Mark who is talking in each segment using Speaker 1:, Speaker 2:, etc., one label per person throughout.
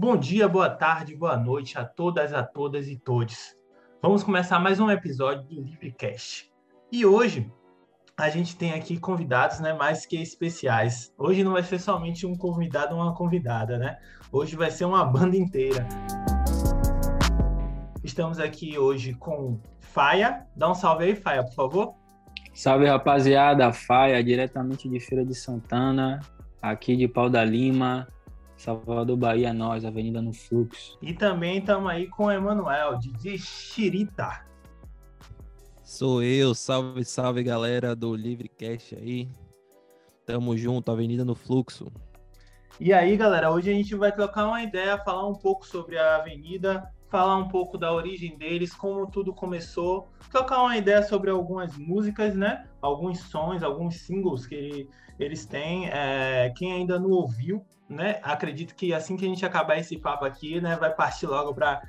Speaker 1: Bom dia, boa tarde, boa noite a todas, a todas e todos. Vamos começar mais um episódio do Livrecast. E hoje a gente tem aqui convidados, né, mais que especiais. Hoje não vai ser somente um convidado ou uma convidada, né? Hoje vai ser uma banda inteira. Estamos aqui hoje com Faia. Dá um salve aí, Faia, por favor.
Speaker 2: Salve, rapaziada. Faia, diretamente de Feira de Santana, aqui de Pau da Lima, Salvador, Bahia, nós, Avenida no Fluxo.
Speaker 1: E também estamos aí com o Emanuel, de Xirita.
Speaker 3: Sou eu, salve, salve galera do Livrecast aí. Tamo junto, Avenida no Fluxo.
Speaker 1: E aí, galera, hoje a gente vai trocar uma ideia, falar um pouco sobre a Avenida, falar um pouco da origem deles, como tudo começou, trocar uma ideia sobre algumas músicas, né? Alguns sons, alguns singles que ele, eles têm. É, quem ainda não ouviu, né? Acredito que assim que a gente acabar esse papo aqui, né, vai partir logo para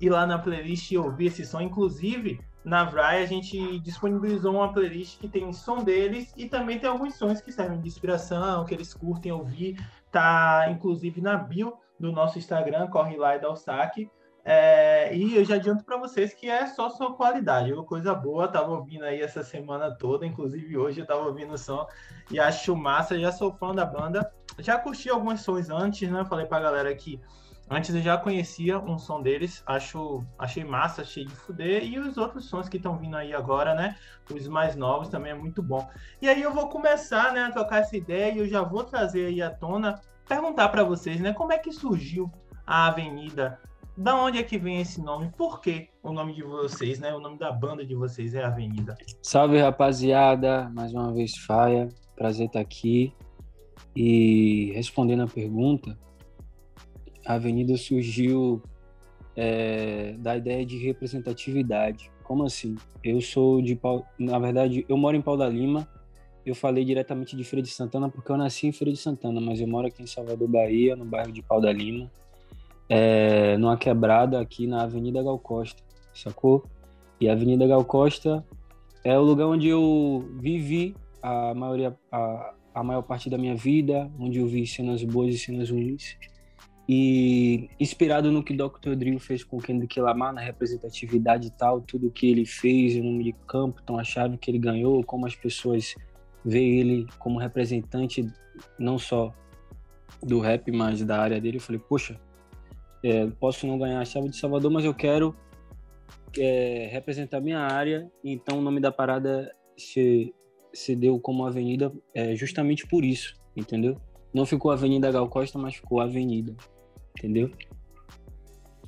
Speaker 1: ir lá na playlist e ouvir esse som. Inclusive, na Vry a gente disponibilizou uma playlist que tem som deles e também tem alguns sons que servem de inspiração, que eles curtem ouvir. Tá inclusive na bio do nosso Instagram, corre lá e dá o saque. É, e eu já adianto para vocês que é só sua qualidade, uma coisa boa. Tava ouvindo aí essa semana toda, inclusive hoje eu tava ouvindo o som e acho massa. Já sou fã da banda, já curti alguns sons antes, né? Falei pra galera que antes eu já conhecia um som deles, acho, achei massa, achei de fuder. E os outros sons que estão vindo aí agora, né? Os mais novos também é muito bom. E aí eu vou começar, né, a trocar essa ideia e eu já vou trazer aí à tona, perguntar para vocês, né? Como é que surgiu a Avenida da onde é que vem esse nome? Por que o nome de vocês, né? O nome da banda de vocês é Avenida.
Speaker 2: Salve, rapaziada. Mais uma vez, Faia. Prazer estar aqui. E respondendo a pergunta, a Avenida surgiu é, da ideia de representatividade. Como assim? Eu sou de. Na verdade, eu moro em Pau da Lima. Eu falei diretamente de Feira de Santana porque eu nasci em Feira de Santana, mas eu moro aqui em Salvador, Bahia, no bairro de Pau da Lima é, numa quebrada aqui na Avenida Gal Costa, sacou? E a Avenida Gal Costa é o lugar onde eu vivi a maioria, a, a maior parte da minha vida, onde eu vi cenas boas e cenas ruins. E inspirado no que Dr. Drill fez com Kendrick Lamar, na representatividade e tal, tudo que ele fez, o nome de campo, então a chave que ele ganhou, como as pessoas veem ele como representante não só do rap, mas da área dele, eu falei, poxa, é, posso não ganhar a chave de Salvador, mas eu quero é, representar minha área. Então o nome da parada se, se deu como Avenida é, justamente por isso, entendeu? Não ficou Avenida Gal Costa, mas ficou Avenida, entendeu?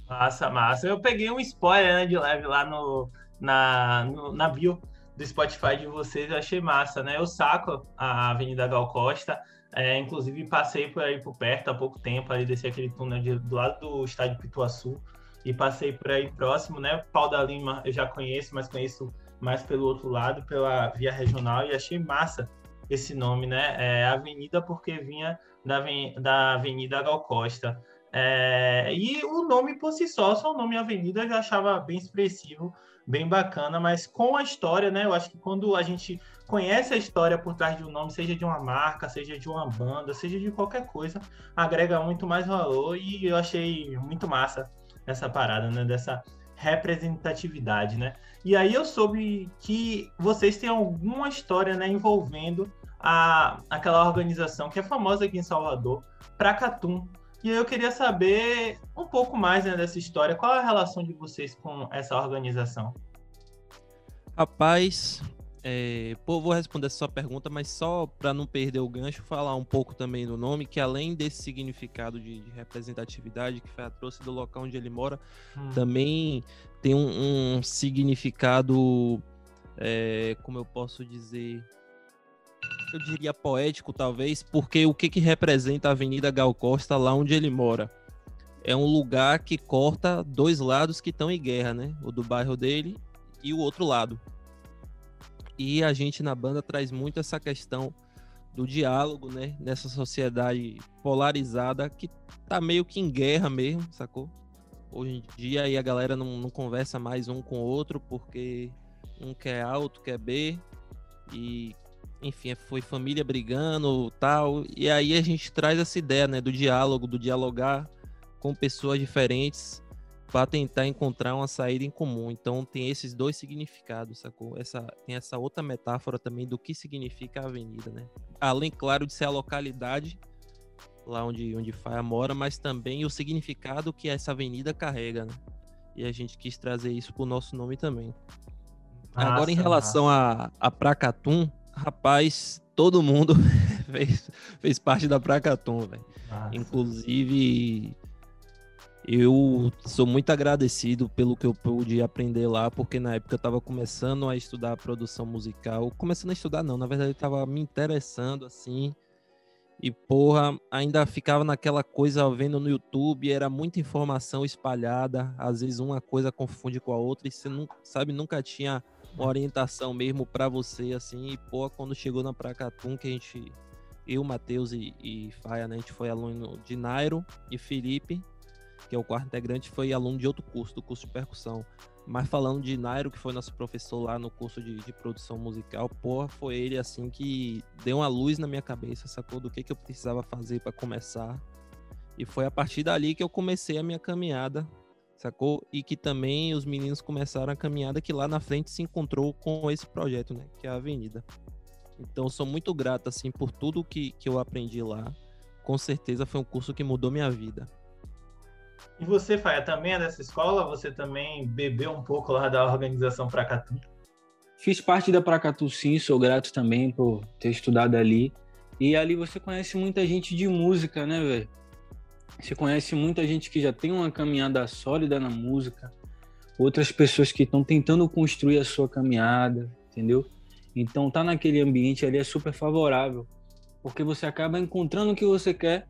Speaker 1: Massa, massa. Eu peguei um spoiler né, de leve lá no, na, no, na bio do Spotify de vocês, eu achei massa, né? Eu saco a Avenida Gal Costa, é, inclusive, passei por aí por perto há pouco tempo, ali desci aquele túnel de, do lado do estádio Pituaçu e passei por aí próximo, né? Pau da Lima eu já conheço, mas conheço mais pelo outro lado, pela via regional, e achei massa esse nome, né? É, Avenida, porque vinha da, da Avenida Gal Costa. É, e o nome por si só, só o nome Avenida, eu já achava bem expressivo, bem bacana, mas com a história, né? Eu acho que quando a gente conhece a história por trás de um nome, seja de uma marca, seja de uma banda, seja de qualquer coisa, agrega muito mais valor e eu achei muito massa essa parada, né? Dessa representatividade, né? E aí eu soube que vocês têm alguma história, né, envolvendo a, aquela organização que é famosa aqui em Salvador, Pracatum. E eu queria saber um pouco mais né, dessa história. Qual é a relação de vocês com essa organização?
Speaker 3: Rapaz, é, pô, vou responder essa sua pergunta, mas só para não perder o gancho, falar um pouco também do nome, que além desse significado de, de representatividade que foi a trouxe do local onde ele mora, hum. também tem um, um significado, é, como eu posso dizer, eu diria poético talvez, porque o que, que representa a Avenida Gal Costa lá onde ele mora? É um lugar que corta dois lados que estão em guerra, né? O do bairro dele e o outro lado. E a gente na banda traz muito essa questão do diálogo, né? Nessa sociedade polarizada que tá meio que em guerra mesmo, sacou? Hoje em dia aí a galera não, não conversa mais um com o outro porque um quer A, outro quer B. E, enfim, foi família brigando tal. E aí a gente traz essa ideia, né? Do diálogo, do dialogar com pessoas diferentes para tentar encontrar uma saída em comum. Então tem esses dois significados, sacou? Essa, tem essa outra metáfora também do que significa a avenida, né? Além, claro, de ser a localidade lá onde, onde Faia mora, mas também o significado que essa avenida carrega, né? E a gente quis trazer isso pro nosso nome também. Nossa, Agora, em relação a, a Pracatum, rapaz, todo mundo fez, fez parte da Pracatum, velho. Inclusive, eu sou muito agradecido pelo que eu pude aprender lá, porque na época eu estava começando a estudar produção musical. Começando a estudar, não, na verdade eu estava me interessando assim. E porra, ainda ficava naquela coisa vendo no YouTube, era muita informação espalhada, às vezes uma coisa confunde com a outra e você não sabe, nunca tinha uma orientação mesmo para você assim. E porra, quando chegou na Pracatum, que a gente eu, Matheus e, e Faia, né, a gente foi aluno de Nairo e Felipe, que é o quarto integrante, foi aluno de outro curso, do curso de percussão. Mas falando de Nairo, que foi nosso professor lá no curso de, de produção musical, porra, foi ele assim que deu uma luz na minha cabeça, sacou? Do que, que eu precisava fazer para começar. E foi a partir dali que eu comecei a minha caminhada, sacou? E que também os meninos começaram a caminhada que lá na frente se encontrou com esse projeto, né? Que é a Avenida. Então, sou muito grato, assim, por tudo que, que eu aprendi lá. Com certeza foi um curso que mudou minha vida.
Speaker 1: E você, Faia, também é dessa escola? Você também bebeu um pouco lá da organização Pracatu?
Speaker 2: Fiz parte da Pracatu, sim. Sou grato também por ter estudado ali. E ali você conhece muita gente de música, né, velho? Você conhece muita gente que já tem uma caminhada sólida na música, outras pessoas que estão tentando construir a sua caminhada, entendeu? Então, tá naquele ambiente ali é super favorável, porque você acaba encontrando o que você quer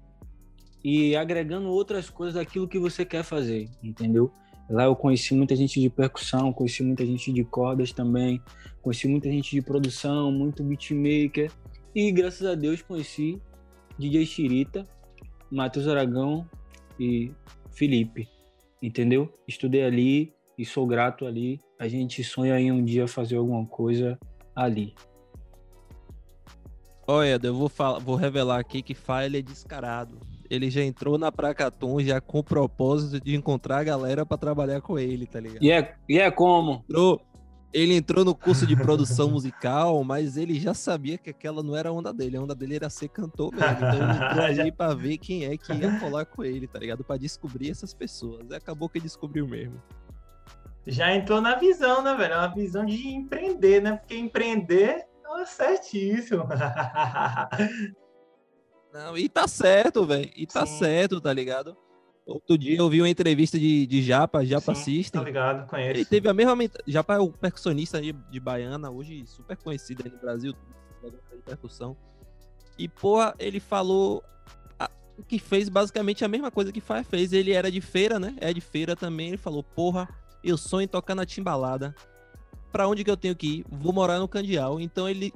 Speaker 2: e agregando outras coisas daquilo que você quer fazer, entendeu? Lá eu conheci muita gente de percussão, conheci muita gente de cordas também, conheci muita gente de produção, muito beatmaker e graças a Deus conheci DJ Chirita, Matheus Aragão e Felipe, entendeu? Estudei ali e sou grato ali. A gente sonha em um dia fazer alguma coisa ali.
Speaker 3: Olha, eu vou, falar, vou revelar aqui que File é descarado ele já entrou na Pracatum já com o propósito de encontrar a galera para trabalhar com ele, tá ligado?
Speaker 2: E é, e é como?
Speaker 3: Entrou, ele entrou no curso de produção musical, mas ele já sabia que aquela não era a onda dele. A onda dele era ser cantor mesmo. Então ele entrou ali pra ver quem é que ia colar com ele, tá ligado? Pra descobrir essas pessoas. E acabou que descobriu mesmo.
Speaker 1: Já entrou na visão, né, velho? É uma visão de empreender, né? Porque empreender é certíssimo.
Speaker 3: Não, e tá certo, velho. E tá Sim. certo, tá ligado? Outro dia eu vi uma entrevista de, de Japa, Japa Sim, System.
Speaker 1: Tá ligado, conheço.
Speaker 3: Ele teve a mesma. Japa é o percussionista de, de Baiana, hoje super conhecido aí no Brasil, de percussão. E, porra, ele falou a, que fez basicamente a mesma coisa que Fire fez. Ele era de feira, né? É de feira também. Ele falou, porra, eu sonho em tocar na timbalada. Pra onde que eu tenho que ir? Vou morar no Candial. Então ele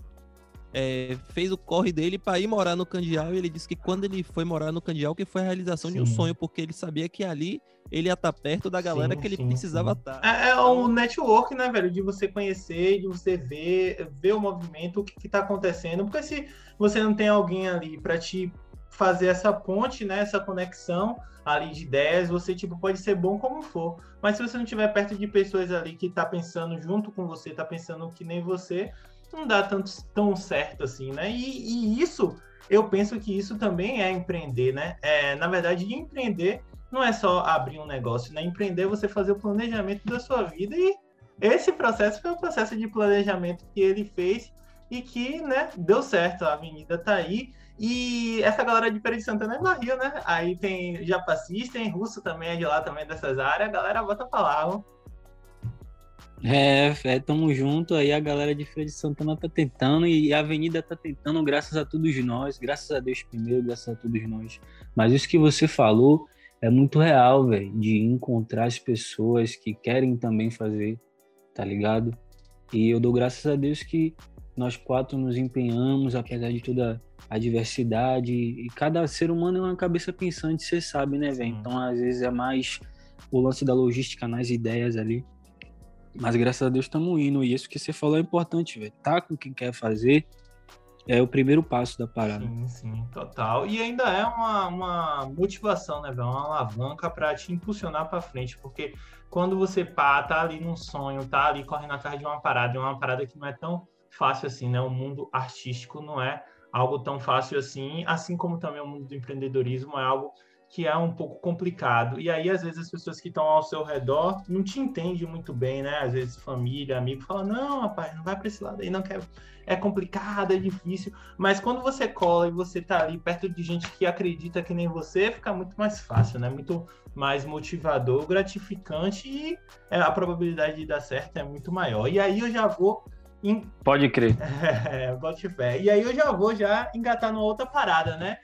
Speaker 3: é, fez o corre dele para ir morar no Candial e ele disse que quando ele foi morar no Candial que foi a realização sim. de um sonho, porque ele sabia que ali ele ia estar tá perto da galera sim, que ele sim, precisava estar.
Speaker 1: Tá. É, é um network, né, velho? De você conhecer, de você ver, ver o movimento, o que, está acontecendo. Porque se você não tem alguém ali para te fazer essa ponte, né, essa conexão ali de ideias, você tipo pode ser bom como for, mas se você não estiver perto de pessoas ali que tá pensando junto com você, tá pensando que nem você, não dá tanto, tão certo assim, né? E, e, isso, eu penso que isso também é empreender, né? É, na verdade, empreender não é só abrir um negócio, né? Empreender é você fazer o planejamento da sua vida e esse processo foi o processo de planejamento que ele fez e que, né, deu certo. A avenida tá aí. E essa galera de Feira de Santana é barril, né? Aí tem Japacista, tem Russo também é de lá também dessas áreas. A galera bota pra lá, ó.
Speaker 2: É, é, tamo junto. Aí a galera de Feira de Santana tá tentando e a Avenida tá tentando, graças a todos nós, graças a Deus primeiro, graças a todos nós. Mas isso que você falou é muito real, velho, de encontrar as pessoas que querem também fazer, tá ligado? E eu dou graças a Deus que nós quatro nos empenhamos, apesar de toda a diversidade. E cada ser humano é uma cabeça pensante, você sabe, né, velho? Então, às vezes, é mais o lance da logística nas ideias ali. Mas graças a Deus estamos indo. E isso que você falou é importante, velho. Tá com quem quer fazer, é o primeiro passo da parada.
Speaker 1: Sim, sim, total. E ainda é uma, uma motivação, né, velho? Uma alavanca para te impulsionar para frente, porque quando você pá, tá ali num sonho, tá ali correndo atrás de uma parada, de uma parada que não é tão fácil assim, né? O mundo artístico não é algo tão fácil assim, assim como também o mundo do empreendedorismo é algo que é um pouco complicado. E aí, às vezes, as pessoas que estão ao seu redor não te entendem muito bem, né? Às vezes, família, amigo, fala: não, rapaz, não vai para esse lado aí, não quer. É complicado, é difícil. Mas quando você cola e você tá ali perto de gente que acredita que nem você, fica muito mais fácil, né? Muito mais motivador, gratificante e é, a probabilidade de dar certo é muito maior. E aí eu já vou. Em...
Speaker 2: Pode crer.
Speaker 1: É, bote fé. E aí eu já vou já engatar numa outra parada, né?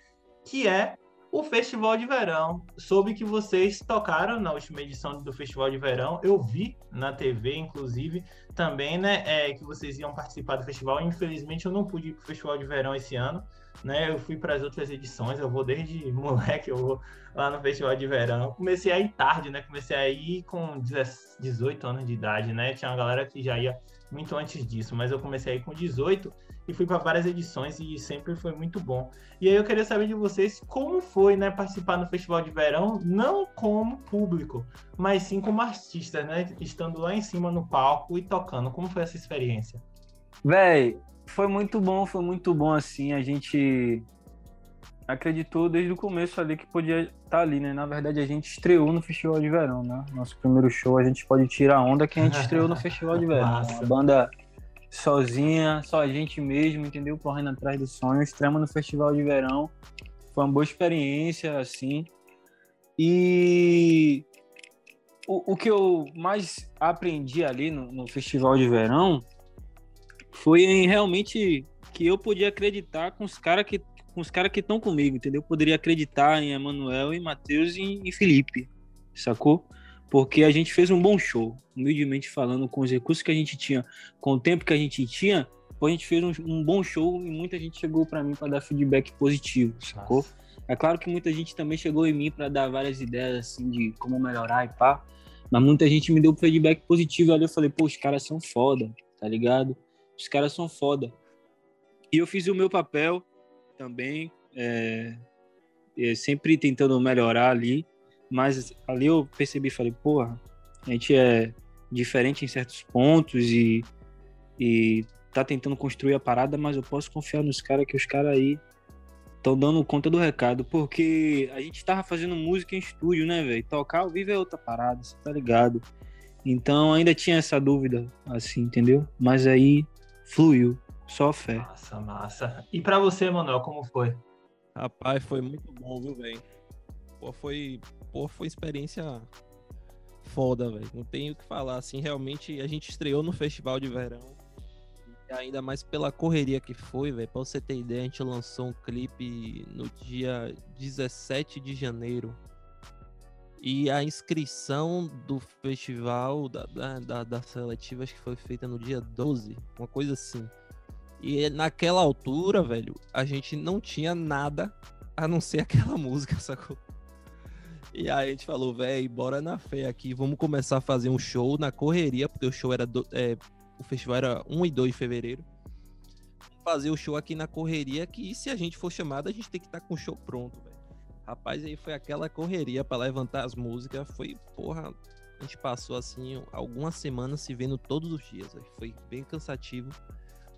Speaker 1: Que é o Festival de Verão. Soube que vocês tocaram na última edição do Festival de Verão. Eu vi na TV, inclusive, também, né, é, que vocês iam participar do festival. Infelizmente, eu não pude ir para o Festival de Verão esse ano, né? Eu fui para as outras edições. Eu vou desde moleque, eu vou lá no Festival de Verão. Comecei a ir tarde, né? Comecei a ir com 18 anos de idade, né? Tinha uma galera que já ia muito antes disso, mas eu comecei a ir com 18 e fui para várias edições e sempre foi muito bom. E aí eu queria saber de vocês como foi, né, participar no Festival de Verão, não como público, mas sim como artista, né, estando lá em cima no palco e tocando. Como foi essa experiência?
Speaker 2: Véi, foi muito bom, foi muito bom assim, a gente acreditou desde o começo ali que podia estar tá ali, né? Na verdade, a gente estreou no Festival de Verão, né? Nosso primeiro show, a gente pode tirar onda que a gente estreou no Festival de Verão. A banda sozinha, só a gente mesmo, entendeu? Correndo atrás do sonho. Extrema no Festival de Verão. Foi uma boa experiência, assim. E o, o que eu mais aprendi ali no, no Festival de Verão foi em realmente que eu podia acreditar com os caras que com os caras que estão comigo, entendeu? Eu poderia acreditar em Emanuel, em Matheus e em Felipe, sacou? Porque a gente fez um bom show, humildemente falando, com os recursos que a gente tinha, com o tempo que a gente tinha, a gente fez um, um bom show e muita gente chegou para mim para dar feedback positivo, sacou? Nossa. É claro que muita gente também chegou em mim para dar várias ideias assim de como melhorar e pá, mas muita gente me deu feedback positivo. Ali eu falei, pô, os caras são foda, tá ligado? Os caras são foda. E eu fiz o meu papel também, é, é, sempre tentando melhorar ali. Mas ali eu percebi, falei, porra, a gente é diferente em certos pontos e, e tá tentando construir a parada, mas eu posso confiar nos caras que os caras aí estão dando conta do recado, porque a gente tava fazendo música em estúdio, né, velho? Tocar ao vivo é outra parada, você tá ligado? Então ainda tinha essa dúvida, assim, entendeu? Mas aí fluiu, só fé.
Speaker 1: Massa, massa. E para você, Manuel, como foi?
Speaker 3: Rapaz, foi muito bom, viu, velho? Pô, foi pô, foi experiência foda, velho. Não tenho o que falar. Assim, realmente a gente estreou no festival de verão. E ainda mais pela correria que foi, velho. Pra você ter ideia, a gente lançou um clipe no dia 17 de janeiro. E a inscrição do festival, da, da, da seletiva, acho que foi feita no dia 12, uma coisa assim. E naquela altura, velho, a gente não tinha nada a não ser aquela música, sacou? E aí a gente falou, velho, bora na fé aqui, vamos começar a fazer um show na correria, porque o show era. Do, é, o festival era 1 e 2 de fevereiro. Fazer o show aqui na correria, que se a gente for chamado, a gente tem que estar tá com o show pronto, velho. Rapaz, aí foi aquela correria para levantar as músicas. Foi, porra, a gente passou assim algumas semanas se vendo todos os dias. Foi bem cansativo.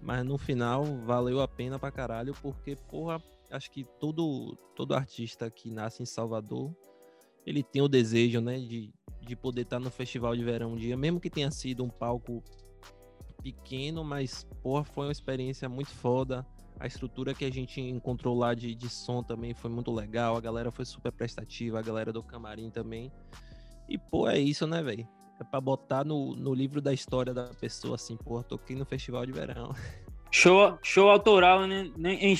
Speaker 3: Mas no final valeu a pena pra caralho, porque, porra, acho que todo, todo artista que nasce em Salvador ele tem o desejo, né, de, de poder estar no festival de verão um dia, mesmo que tenha sido um palco pequeno, mas, porra, foi uma experiência muito foda. A estrutura que a gente encontrou lá de, de som também foi muito legal, a galera foi super prestativa, a galera do camarim também. E, pô, é isso, né, velho? É pra botar no, no livro da história da pessoa, assim, pô, toquei no festival de verão.
Speaker 2: Show, show autoral, né, em.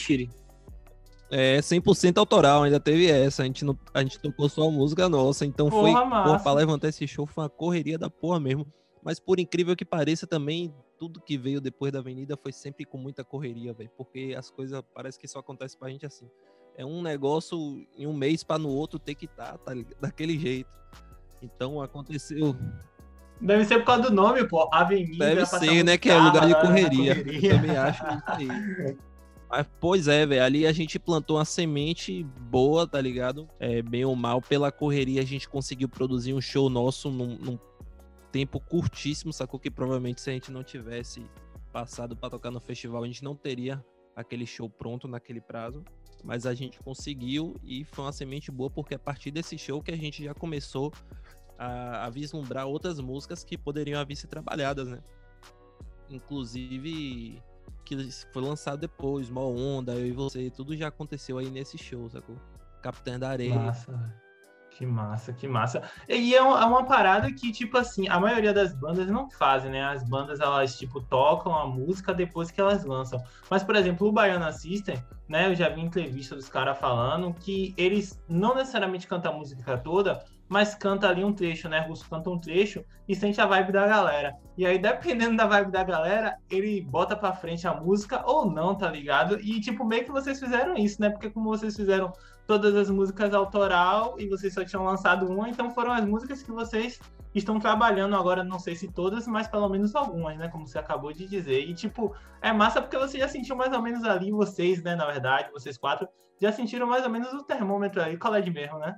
Speaker 3: É 100% autoral, ainda teve essa. A gente, não, a gente tocou só música nossa, então porra, foi. Porra, pra levantar esse show foi uma correria da porra mesmo. Mas por incrível que pareça, também tudo que veio depois da avenida foi sempre com muita correria, velho. Porque as coisas parece que só acontece pra gente assim. É um negócio em um mês para no outro ter que estar, tá, tá daquele jeito. Então aconteceu.
Speaker 1: Deve ser por causa do nome, pô. Avenida.
Speaker 3: Deve ser, né? Que é lugar de correria. correria. Eu também acho isso aí. Mas, pois é, velho. Ali a gente plantou uma semente boa, tá ligado? É, bem ou mal. Pela correria, a gente conseguiu produzir um show nosso num, num tempo curtíssimo, sacou? Que provavelmente se a gente não tivesse passado para tocar no festival, a gente não teria aquele show pronto naquele prazo. Mas a gente conseguiu e foi uma semente boa, porque a partir desse show que a gente já começou a, a vislumbrar outras músicas que poderiam haver ser trabalhadas, né? Inclusive que foi lançado depois, Mó Onda, Eu e Você, tudo já aconteceu aí nesse show, sacou? Capitã da Areia.
Speaker 1: Massa, que massa, que massa. E é uma, é uma, parada que, tipo assim, a maioria das bandas não fazem, né? As bandas, elas, tipo, tocam a música depois que elas lançam. Mas, por exemplo, o Baiana System, né? Eu já vi entrevista dos caras falando que eles não necessariamente cantam a música toda, mas canta ali um trecho, né? Russo canta um trecho e sente a vibe da galera. E aí, dependendo da vibe da galera, ele bota pra frente a música ou não, tá ligado? E, tipo, meio que vocês fizeram isso, né? Porque como vocês fizeram todas as músicas autoral e vocês só tinham lançado uma, então foram as músicas que vocês estão trabalhando agora, não sei se todas, mas pelo menos algumas, né? Como você acabou de dizer. E, tipo, é massa porque você já sentiu mais ou menos ali, vocês, né? Na verdade, vocês quatro, já sentiram mais ou menos o termômetro aí, qual é de mesmo, né?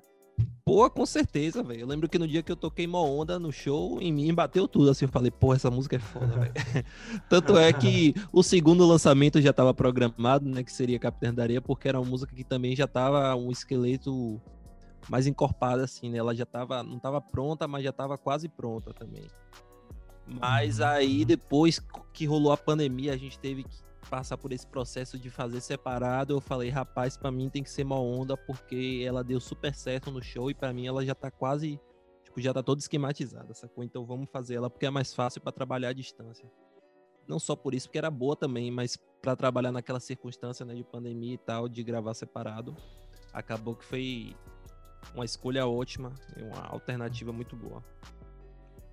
Speaker 3: Pô, com certeza, velho. Eu lembro que no dia que eu toquei uma onda no show, em mim bateu tudo. Assim, eu falei, pô, essa música é foda, velho. Tanto é que o segundo lançamento já estava programado, né? Que seria Capitã da Areia, porque era uma música que também já tava um esqueleto mais encorpado, assim, né? Ela já tava, não tava pronta, mas já tava quase pronta também. Mas uhum. aí, depois que rolou a pandemia, a gente teve que passar por esse processo de fazer separado, eu falei, rapaz, para mim tem que ser uma onda porque ela deu super certo no show e para mim ela já tá quase, tipo, já tá toda esquematizada, sacou? Então vamos fazer ela porque é mais fácil para trabalhar à distância. Não só por isso, porque era boa também, mas para trabalhar naquela circunstância, né, de pandemia e tal, de gravar separado, acabou que foi uma escolha ótima uma alternativa muito boa.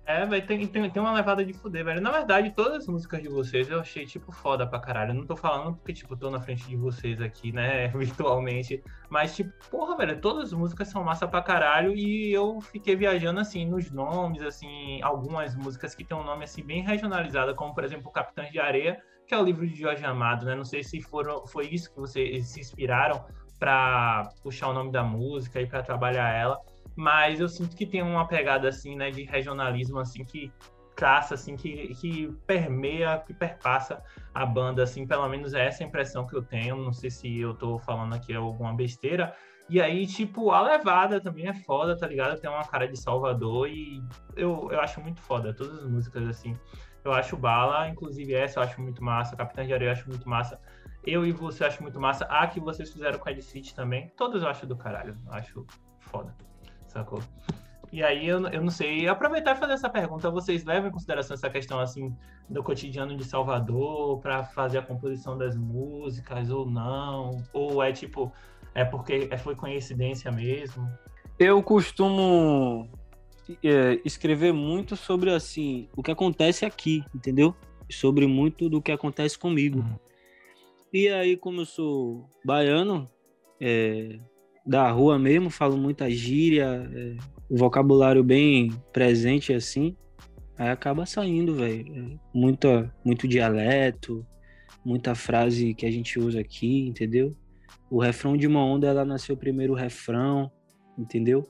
Speaker 1: É, vai tem, tem, tem uma levada de fuder, velho. Na verdade, todas as músicas de vocês eu achei, tipo, foda pra caralho. Eu não tô falando porque, tipo, tô na frente de vocês aqui, né, virtualmente. Mas, tipo, porra, velho, todas as músicas são massa pra caralho. E eu fiquei viajando, assim, nos nomes, assim, algumas músicas que tem um nome, assim, bem regionalizado, como, por exemplo, Capitães de Areia, que é o livro de Jorge Amado, né? Não sei se foram, foi isso que vocês se inspiraram para puxar o nome da música e para trabalhar ela mas eu sinto que tem uma pegada assim, né, de regionalismo assim que traça assim que, que permeia, que perpassa a banda assim, pelo menos é essa impressão que eu tenho, não sei se eu tô falando aqui alguma besteira. E aí, tipo, a levada também é foda, tá ligado? Tem uma cara de Salvador e eu, eu acho muito foda todas as músicas assim. Eu acho bala, inclusive essa eu acho muito massa, Capitã de Areia eu acho muito massa. Eu e você eu acho muito massa. A que vocês fizeram com a Ed City também. Todas eu acho do caralho. Eu acho foda sacou? E aí eu, eu não sei, aproveitar e fazer essa pergunta, vocês levam em consideração essa questão assim do cotidiano de Salvador para fazer a composição das músicas ou não? Ou é tipo, é porque é, foi coincidência mesmo?
Speaker 2: Eu costumo é, escrever muito sobre assim o que acontece aqui, entendeu? Sobre muito do que acontece comigo. Uhum. E aí, como eu sou baiano, é, da rua mesmo, falo muita gíria, é, vocabulário bem presente assim, aí acaba saindo, velho. É, muita, muito dialeto, muita frase que a gente usa aqui, entendeu? O refrão de uma onda, ela nasceu primeiro o refrão, entendeu?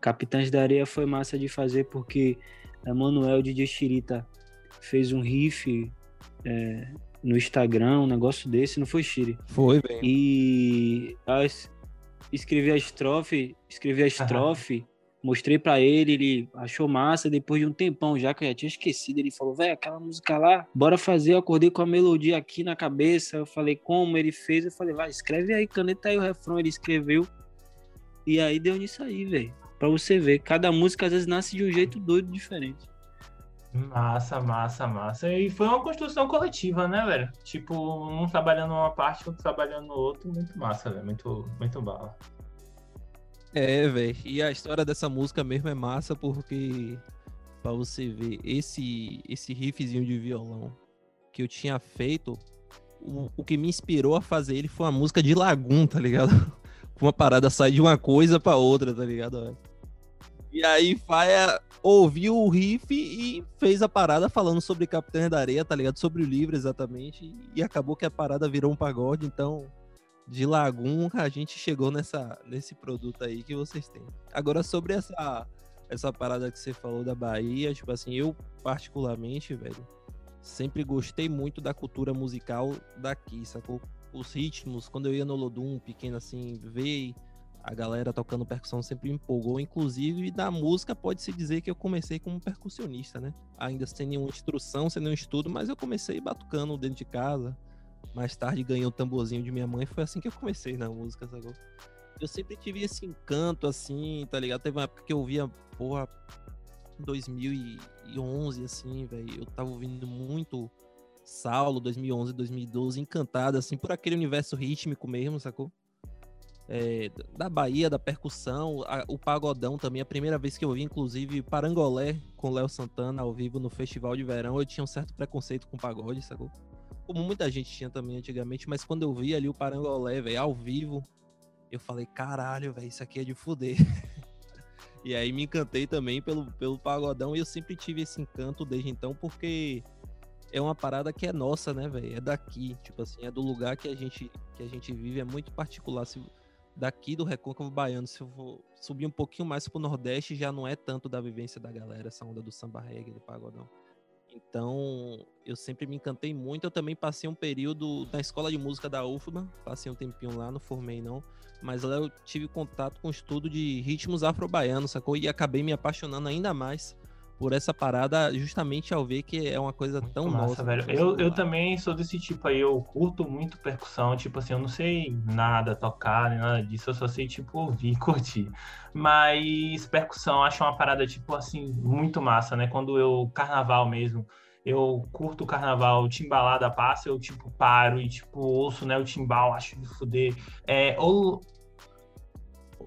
Speaker 2: Capitães da Areia foi massa de fazer porque Emanuel de Chirita fez um riff é, no Instagram, um negócio desse, não foi Chiri?
Speaker 3: Foi, velho.
Speaker 2: E as, escrevi a estrofe, escrevi a estrofe, mostrei para ele, ele achou massa, depois de um tempão já que eu já tinha esquecido, ele falou, velho, aquela música lá, bora fazer, eu acordei com a melodia aqui na cabeça, eu falei, como? Ele fez, eu falei, vai, escreve aí, caneta aí o refrão, ele escreveu, e aí deu nisso aí, velho, pra você ver, cada música às vezes nasce de um jeito doido diferente.
Speaker 1: Massa, massa, massa. E foi uma construção coletiva, né, velho? Tipo, um trabalhando uma parte, outro trabalhando no outro. Muito massa, velho. Muito, muito bala.
Speaker 3: É, velho. E a história dessa música mesmo é massa porque, pra você ver, esse, esse riffzinho de violão que eu tinha feito, o, o que me inspirou a fazer ele foi uma música de Lagoon, tá ligado? uma parada sai de uma coisa pra outra, tá ligado? E aí, Faia ouviu o riff e fez a parada falando sobre Capitães da Areia, tá ligado? Sobre o livro, exatamente. E acabou que a parada virou um pagode, então de Lagum a gente chegou nessa, nesse produto aí que vocês têm. Agora, sobre essa, essa parada que você falou da Bahia, tipo assim, eu particularmente, velho, sempre gostei muito da cultura musical daqui, sacou? Os ritmos, quando eu ia no Lodum, pequeno assim, ver a galera tocando percussão sempre me empolgou. Inclusive, da música, pode-se dizer que eu comecei como percussionista, né? Ainda sem nenhuma instrução, sem nenhum estudo, mas eu comecei batucando dentro de casa. Mais tarde ganhei o tamborzinho de minha mãe, foi assim que eu comecei na música, sacou? Eu sempre tive esse encanto, assim, tá ligado? Teve uma época que eu via, porra, 2011, assim, velho. Eu tava ouvindo muito Saulo, 2011, 2012, encantado, assim, por aquele universo rítmico mesmo, sacou? É, da Bahia, da percussão, a, o pagodão também. A primeira vez que eu vi, inclusive, Parangolé com Léo Santana ao vivo no Festival de Verão, eu tinha um certo preconceito com pagode, sacou? Como muita gente tinha também antigamente, mas quando eu vi ali o Parangolé, velho, ao vivo, eu falei, caralho, velho, isso aqui é de fuder. e aí me encantei também pelo, pelo pagodão e eu sempre tive esse encanto desde então, porque é uma parada que é nossa, né, velho? É daqui, tipo assim, é do lugar que a gente que a gente vive, é muito particular. Se, daqui do Recôncavo Baiano, se eu for subir um pouquinho mais pro Nordeste, já não é tanto da vivência da galera, essa onda do samba reggae, do pagodão. Então, eu sempre me encantei muito. Eu também passei um período na escola de música da UFBA, passei um tempinho lá, não formei não, mas lá eu tive contato com o estudo de ritmos afro-baianos, sacou? E acabei me apaixonando ainda mais por essa parada justamente ao ver que é uma coisa muito tão massa, nossa.
Speaker 1: velho. Eu, eu também sou desse tipo aí, eu curto muito percussão, tipo assim, eu não sei nada tocar, nem nada disso, eu só sei, tipo, ouvir, curtir. Mas percussão acho uma parada, tipo assim, muito massa, né? Quando eu, carnaval mesmo, eu curto o carnaval, timbalada passa, eu, tipo, paro e, tipo, ouço, né, o timbal, acho de fuder. É, ou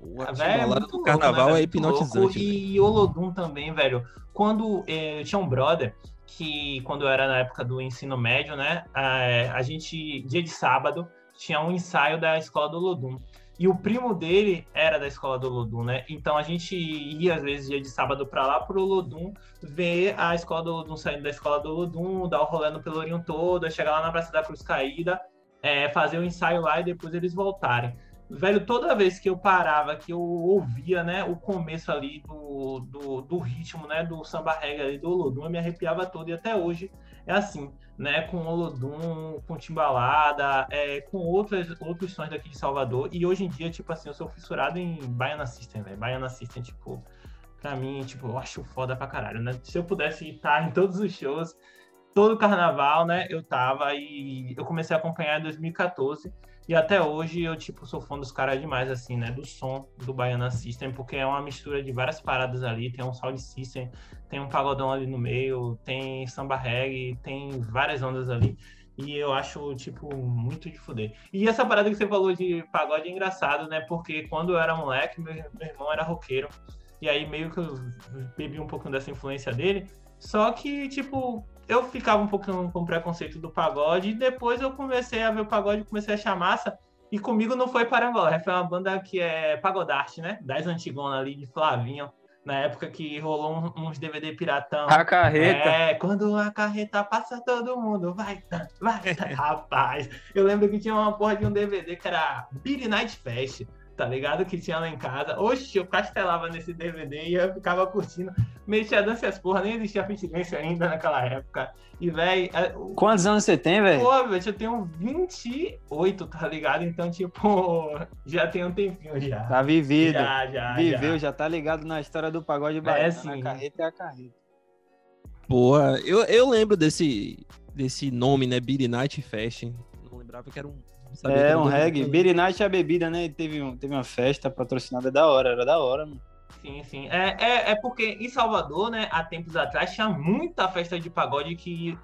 Speaker 3: o é, do carnaval né, é hipnotizante.
Speaker 1: E Olodum também, velho. Quando eh, eu tinha um brother que, quando eu era na época do ensino médio, né, a, a gente, dia de sábado, tinha um ensaio da escola do Olodum. E o primo dele era da escola do Olodum, né? Então a gente ia, às vezes, dia de sábado para lá, pro Olodum, ver a escola do Olodum saindo da escola do Olodum, dar o rolê no Pelourinho todo, chegar lá na Praça da Cruz Caída, é, fazer o ensaio lá e depois eles voltarem velho, toda vez que eu parava, que eu ouvia, né, o começo ali do, do, do ritmo, né, do samba reggae ali, do Olodum, eu me arrepiava todo e até hoje é assim, né, com Olodum, com Timbalada, é, com outras, outros sons daqui de Salvador, e hoje em dia, tipo assim, eu sou fissurado em Baiana System, velho, Baiana System, tipo, pra mim, tipo, eu acho foda pra caralho, né, se eu pudesse estar em todos os shows, todo carnaval, né, eu tava, e eu comecei a acompanhar em 2014, e até hoje eu, tipo, sou fã dos caras demais, assim, né? Do som do Baiana System, porque é uma mistura de várias paradas ali. Tem um sound system, tem um pagodão ali no meio, tem samba reggae, tem várias ondas ali. E eu acho, tipo, muito de fuder. E essa parada que você falou de pagode é engraçado, né? Porque quando eu era moleque, meu, meu irmão era roqueiro. E aí meio que eu bebi um pouco dessa influência dele. Só que, tipo, eu ficava um pouco com preconceito do pagode e depois eu comecei a ver o pagode comecei a achar massa. E comigo não foi Parangolé, foi uma banda que é pagodarte, né? Das antigonas ali de Flavinho. Na época que rolou uns DVD piratão.
Speaker 2: A carreta.
Speaker 1: É, quando a carreta passa todo mundo, vai, vai, rapaz. Eu lembro que tinha uma porra de um DVD que era Billy Night Fest tá ligado? Que tinha lá em casa. Oxe, eu castelava nesse DVD e eu ficava curtindo. Mexia dança as porra, nem existia Fit ainda naquela época. E, velho. É,
Speaker 2: Quantos anos você tem, velho?
Speaker 1: Pô, velho, eu tenho 28, tá ligado? Então, tipo, já tem um tempinho já.
Speaker 2: Tá vivido.
Speaker 1: Já, já.
Speaker 2: Viveu, já, já tá ligado na história do pagode baiano. É, sim. A carreta é a carreta.
Speaker 3: Boa, eu, eu lembro desse, desse nome, né? Beat Night Fest. Não lembrava que era um
Speaker 2: é, um reggae. Beer Night é a bebida, né? Teve, um, teve uma festa patrocinada da hora, era da hora, mano.
Speaker 1: Sim, sim. É, é, é porque em Salvador, né, há tempos atrás, tinha muita festa de pagode que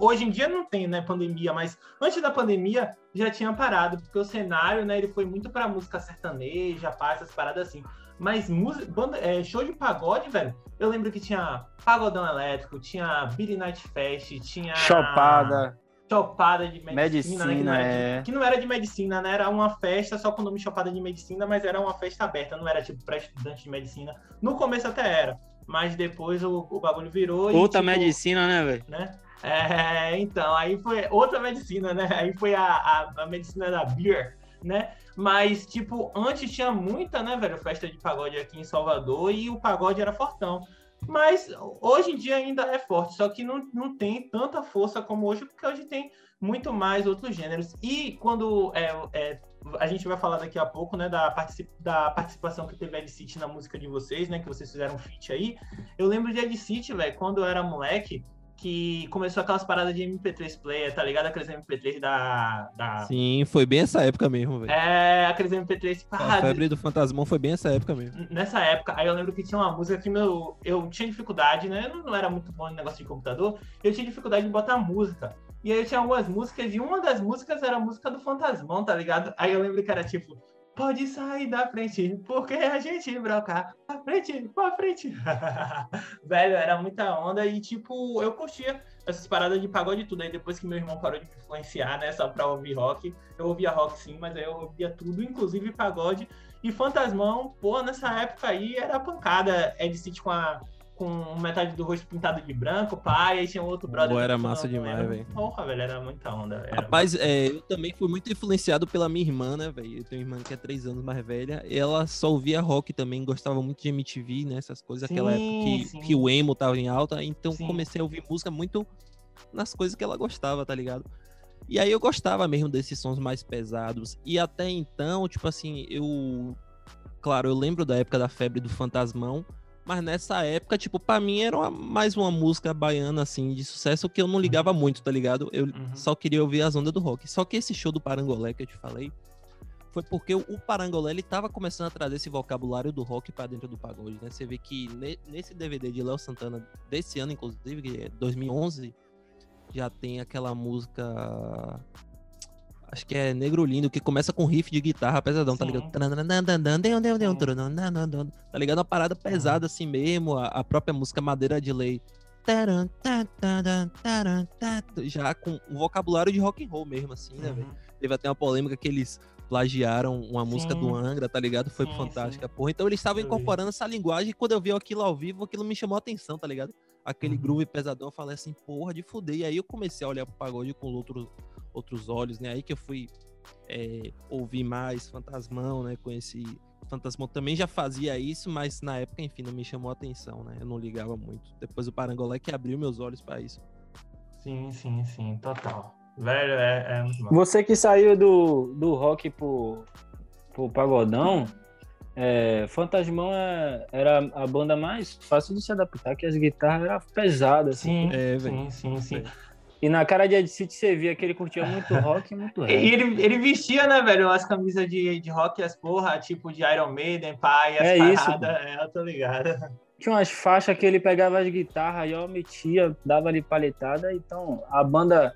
Speaker 1: hoje em dia não tem, né, pandemia, mas antes da pandemia já tinha parado, porque o cenário, né, ele foi muito pra música sertaneja, pá, essas paradas assim. Mas música, banda, é, show de pagode, velho, eu lembro que tinha Pagodão Elétrico, tinha Billy Night Fest, tinha...
Speaker 2: Chopada
Speaker 1: chopada de medicina,
Speaker 2: medicina
Speaker 1: né, que,
Speaker 2: não
Speaker 1: era
Speaker 2: é...
Speaker 1: de, que não era de medicina, né? Era uma festa só com o nome chopada de medicina, mas era uma festa aberta, não era tipo para estudante de medicina. No começo até era. mas depois o, o bagulho virou.
Speaker 2: Outra e, tipo, medicina, né, velho?
Speaker 1: Né? É, então, aí foi outra medicina, né? Aí foi a, a, a, medicina da beer, né? Mas, tipo, antes tinha muita, né, velho, festa de pagode aqui em Salvador e o pagode era fortão. Mas hoje em dia ainda é forte, só que não, não tem tanta força como hoje, porque hoje tem muito mais outros gêneros. E quando é, é, a gente vai falar daqui a pouco, né, da, particip, da participação que teve Ed City na música de vocês, né, que vocês fizeram um feat aí. Eu lembro de Ed City, velho, quando eu era moleque, que começou aquelas paradas de MP3 player, tá ligado? Aqueles MP3 da, da...
Speaker 3: Sim, foi bem essa época mesmo, velho.
Speaker 1: É, aqueles MP3...
Speaker 3: Pá, a febre do Fantasmão foi bem essa época mesmo.
Speaker 1: Nessa época, aí eu lembro que tinha uma música que meu, eu tinha dificuldade, né? Eu não era muito bom no negócio de computador, eu tinha dificuldade de botar música. E aí tinha algumas músicas, e uma das músicas era a música do Fantasmão, tá ligado? Aí eu lembro que era tipo pode sair da frente, porque a gente broca pra frente, pra frente. Velho, era muita onda e, tipo, eu curtia essas paradas de pagode tudo. Aí depois que meu irmão parou de influenciar, né, só pra ouvir rock, eu ouvia rock sim, mas aí eu ouvia tudo, inclusive pagode. E Fantasmão, pô, nessa época aí era pancada. Ed City com a com metade do rosto pintado de branco, pai, aí tinha um outro brother.
Speaker 3: Pô, era massa demais, velho.
Speaker 1: Porra, velho, era muita onda. Era
Speaker 3: Rapaz, é, eu também fui muito influenciado pela minha irmã, né, velho? Eu tenho uma irmã que é três anos mais velha. Ela só ouvia rock também, gostava muito de MTV, né? Essas coisas, sim, aquela época que, que o emo tava em alta. Então sim. comecei a ouvir música muito nas coisas que ela gostava, tá ligado? E aí eu gostava mesmo desses sons mais pesados. E até então, tipo assim, eu. Claro, eu lembro da época da febre do Fantasmão mas nessa época, tipo, pra mim era uma, mais uma música baiana, assim, de sucesso que eu não ligava uhum. muito, tá ligado? Eu uhum. só queria ouvir as ondas do rock. Só que esse show do Parangolé que eu te falei, foi porque o Parangolé, ele tava começando a trazer esse vocabulário do rock para dentro do pagode, né? Você vê que nesse DVD de Léo Santana, desse ano, inclusive, que é 2011, já tem aquela música Acho que é Negro Lindo, que começa com riff de guitarra pesadão, tá ligado? Tá ligado? Uma parada pesada assim mesmo, a, a própria música Madeira de Lei. Já com um vocabulário de rock and roll mesmo, assim, né, velho? Teve até uma polêmica que eles plagiaram uma música do Angra, tá ligado? Foi sim, fantástica, sim. porra. Então eles estavam incorporando essa linguagem e quando eu vi aquilo ao vivo, aquilo me chamou a atenção, tá ligado? Aquele uhum. groove pesadão, eu falei assim, porra, de fuder. E aí eu comecei a olhar pro pagode com outro, outros olhos, né? Aí que eu fui é, ouvir mais Fantasmão, né? Conheci Fantasmão também já fazia isso, mas na época, enfim, não me chamou a atenção, né? Eu não ligava muito. Depois o Parangolé que abriu meus olhos para isso.
Speaker 1: Sim, sim, sim, total. Velho, é, é muito
Speaker 2: bom. Você que saiu do, do rock pro, pro pagodão, é, Fantasmão é, era a banda mais fácil de se adaptar, que as guitarras eram pesadas.
Speaker 1: Assim. Sim, é, sim, sim, sim.
Speaker 2: E na cara de Ed City você via que ele curtia muito rock e muito rap. E
Speaker 1: ele, ele vestia, né, velho, as camisas de, de rock e as porra, tipo de Iron Maiden, pai, as
Speaker 2: é
Speaker 1: paradas. Isso, é, eu tô ligado.
Speaker 2: Tinha umas faixas que ele pegava as guitarras e ó, metia, dava ali paletada. Então, a banda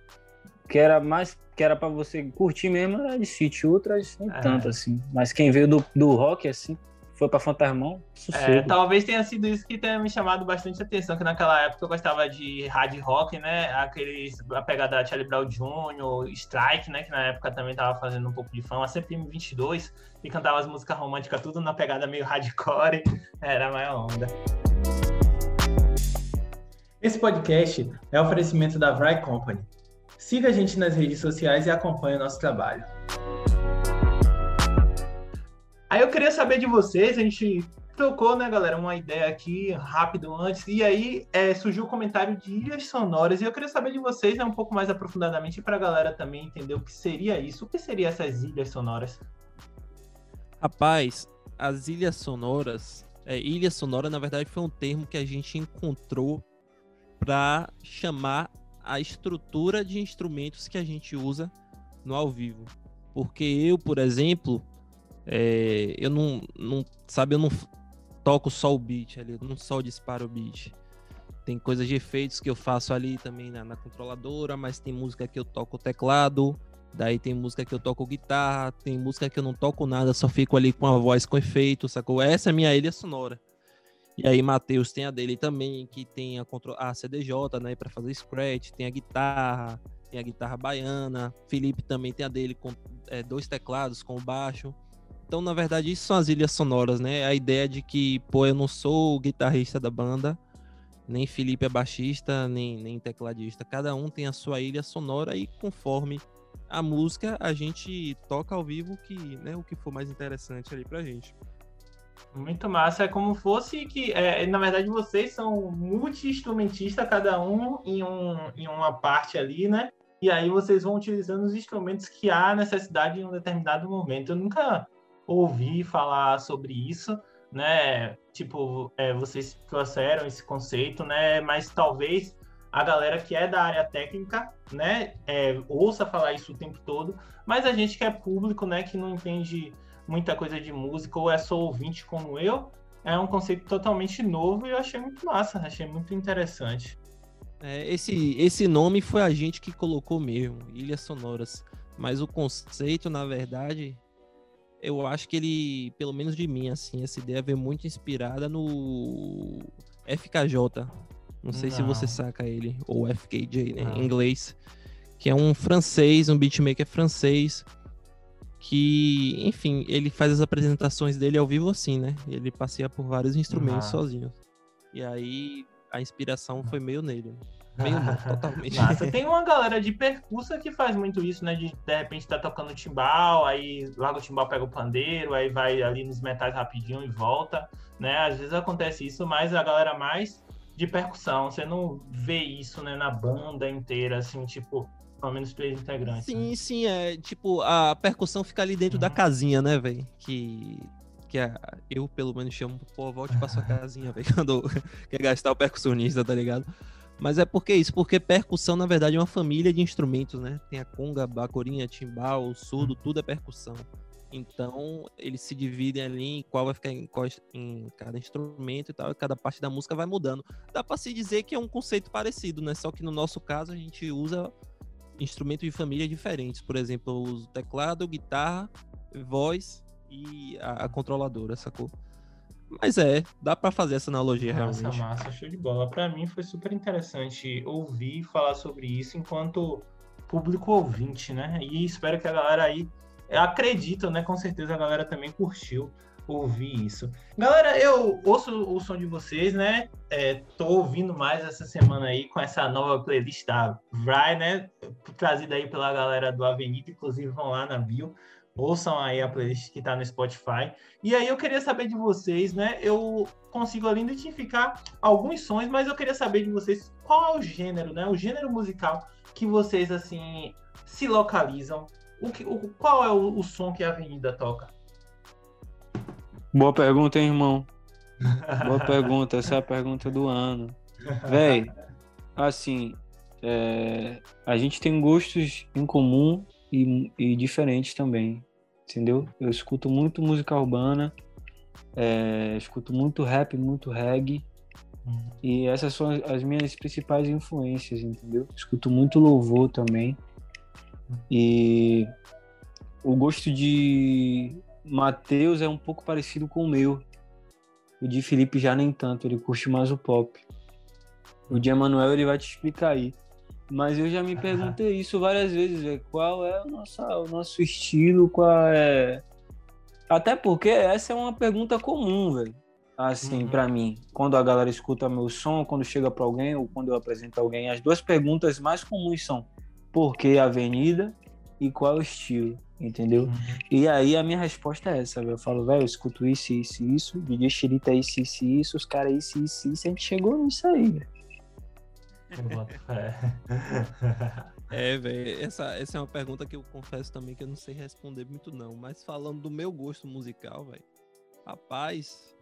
Speaker 2: que era mais que era para você curtir mesmo era de City, outras nem é. tanto assim. Mas quem veio do, do rock assim, foi pra Fantasmão,
Speaker 1: é, talvez tenha sido isso que tenha me chamado bastante atenção, que naquela época eu gostava de hard rock, né? Aqueles, a pegada Charlie Brown Jr., Strike, né? Que na época também tava fazendo um pouco de fama, sempre M22, e cantava as músicas românticas tudo na pegada meio hardcore, era a maior onda. Esse podcast é oferecimento da Vry Company. Siga a gente nas redes sociais e acompanhe o nosso trabalho. Aí eu queria saber de vocês, a gente trocou, né, galera, uma ideia aqui rápido antes, e aí é, surgiu o comentário de ilhas sonoras, e eu queria saber de vocês, né, um pouco mais aprofundadamente, para a galera também entender o que seria isso, o que seriam essas ilhas sonoras?
Speaker 3: Rapaz, as ilhas sonoras, é, ilha sonora, na verdade, foi um termo que a gente encontrou para chamar a estrutura de instrumentos que a gente usa no ao vivo. Porque eu, por exemplo, é, eu não, não, sabe, eu não toco só o beat ali, eu não só disparo o beat. Tem coisas de efeitos que eu faço ali também na, na controladora, mas tem música que eu toco o teclado, daí tem música que eu toco guitarra, tem música que eu não toco nada, só fico ali com a voz com efeito, sacou? Essa é a minha ilha sonora. E aí, Matheus tem a dele também, que tem a, a CDJ, né, para fazer scratch, tem a guitarra, tem a guitarra baiana. Felipe também tem a dele com é, dois teclados, com baixo. Então, na verdade, isso são as ilhas sonoras, né? A ideia de que, pô, eu não sou o guitarrista da banda, nem Felipe é baixista, nem, nem tecladista. Cada um tem a sua ilha sonora e conforme a música, a gente toca ao vivo que, né, o que for mais interessante ali pra gente.
Speaker 1: Muito massa. É como fosse que, é, na verdade, vocês são multi-instrumentistas, cada um em, um em uma parte ali, né? E aí vocês vão utilizando os instrumentos que há necessidade em um determinado momento. Eu nunca ouvi falar sobre isso, né? Tipo, é, vocês trouxeram esse conceito, né? Mas talvez a galera que é da área técnica, né, é, ouça falar isso o tempo todo, mas a gente que é público, né, que não entende muita coisa de música ou é só ouvinte como eu, é um conceito totalmente novo e eu achei muito massa, achei muito interessante.
Speaker 3: É, esse, esse nome foi a gente que colocou mesmo, Ilhas Sonoras. Mas o conceito, na verdade, eu acho que ele, pelo menos de mim, assim, essa ideia veio muito inspirada no FKJ. Não sei Não. se você saca ele, ou FKJ, né, em inglês. Que é um francês, um beatmaker francês, que, enfim, ele faz as apresentações dele ao vivo assim, né? Ele passeia por vários instrumentos sozinho. E aí a inspiração foi meio nele. Meio não, totalmente.
Speaker 1: Tem uma galera de percussa que faz muito isso, né? De de repente tá tocando timbal, aí larga o timbal, pega o pandeiro, aí vai ali nos metais rapidinho e volta, né? Às vezes acontece isso, mas a galera mais de percussão, você não vê isso, né, na banda inteira, assim, tipo, pelo menos três integrantes.
Speaker 3: Sim, né? sim, é tipo, a percussão fica ali dentro uhum. da casinha, né, velho? Que que é, eu pelo menos chamo, pô, volte pra sua casinha, velho, quando quer gastar o percussionista, tá ligado? Mas é porque isso, porque percussão, na verdade, é uma família de instrumentos, né? Tem a conga, bacorinha, timbal, surdo, uhum. tudo é percussão. Então, eles se dividem ali em qual vai ficar em, qual, em cada instrumento e tal, e cada parte da música vai mudando. Dá para se dizer que é um conceito parecido, né? Só que no nosso caso a gente usa instrumentos de família diferentes. Por exemplo, eu uso teclado, guitarra, voz e a, a controladora, sacou? Mas é, dá para fazer essa analogia
Speaker 1: massa,
Speaker 3: realmente.
Speaker 1: Massa, show de bola. Para mim foi super interessante ouvir falar sobre isso enquanto público ouvinte, né? E espero que a galera aí acredita, né? Com certeza a galera também curtiu ouvir isso. Galera, eu ouço o som de vocês, né? É, tô ouvindo mais essa semana aí com essa nova playlist da Vry, né? Trazida aí pela galera do Avenida, inclusive vão lá na bio. Ouçam aí a playlist que tá no Spotify. E aí eu queria saber de vocês, né? Eu consigo ali identificar alguns sons, mas eu queria saber de vocês qual é o gênero, né? O gênero musical que vocês, assim, se localizam. O que, o, qual é o, o som que a Avenida toca?
Speaker 2: Boa pergunta, hein, irmão? Boa pergunta. Essa é a pergunta do ano. Véi, assim, é, a gente tem gostos em comum e, e diferentes também entendeu? Eu escuto muito música urbana, é, escuto muito rap, muito reggae, uhum. e essas são as minhas principais influências, entendeu? Escuto muito louvor também, e o gosto de Matheus é um pouco parecido com o meu, o de Felipe já nem tanto, ele curte mais o pop. O de Emanuel ele vai te explicar aí. Mas eu já me perguntei isso várias vezes, véio. qual é o nosso, o nosso estilo, qual é. Até porque essa é uma pergunta comum, velho. Assim, uhum. para mim, quando a galera escuta meu som, quando chega para alguém ou quando eu apresento alguém, as duas perguntas mais comuns são: por que avenida e qual é o estilo, entendeu? Uhum. E aí a minha resposta é essa, velho. Eu falo, velho, eu escuto isso, isso, isso, DJ Xerita isso, isso, isso, os caras isso, isso, isso, a gente chegou nisso aí, velho.
Speaker 3: É, velho, essa, essa é uma pergunta que eu confesso também que eu não sei responder muito não, mas falando do meu gosto musical, velho, rapaz,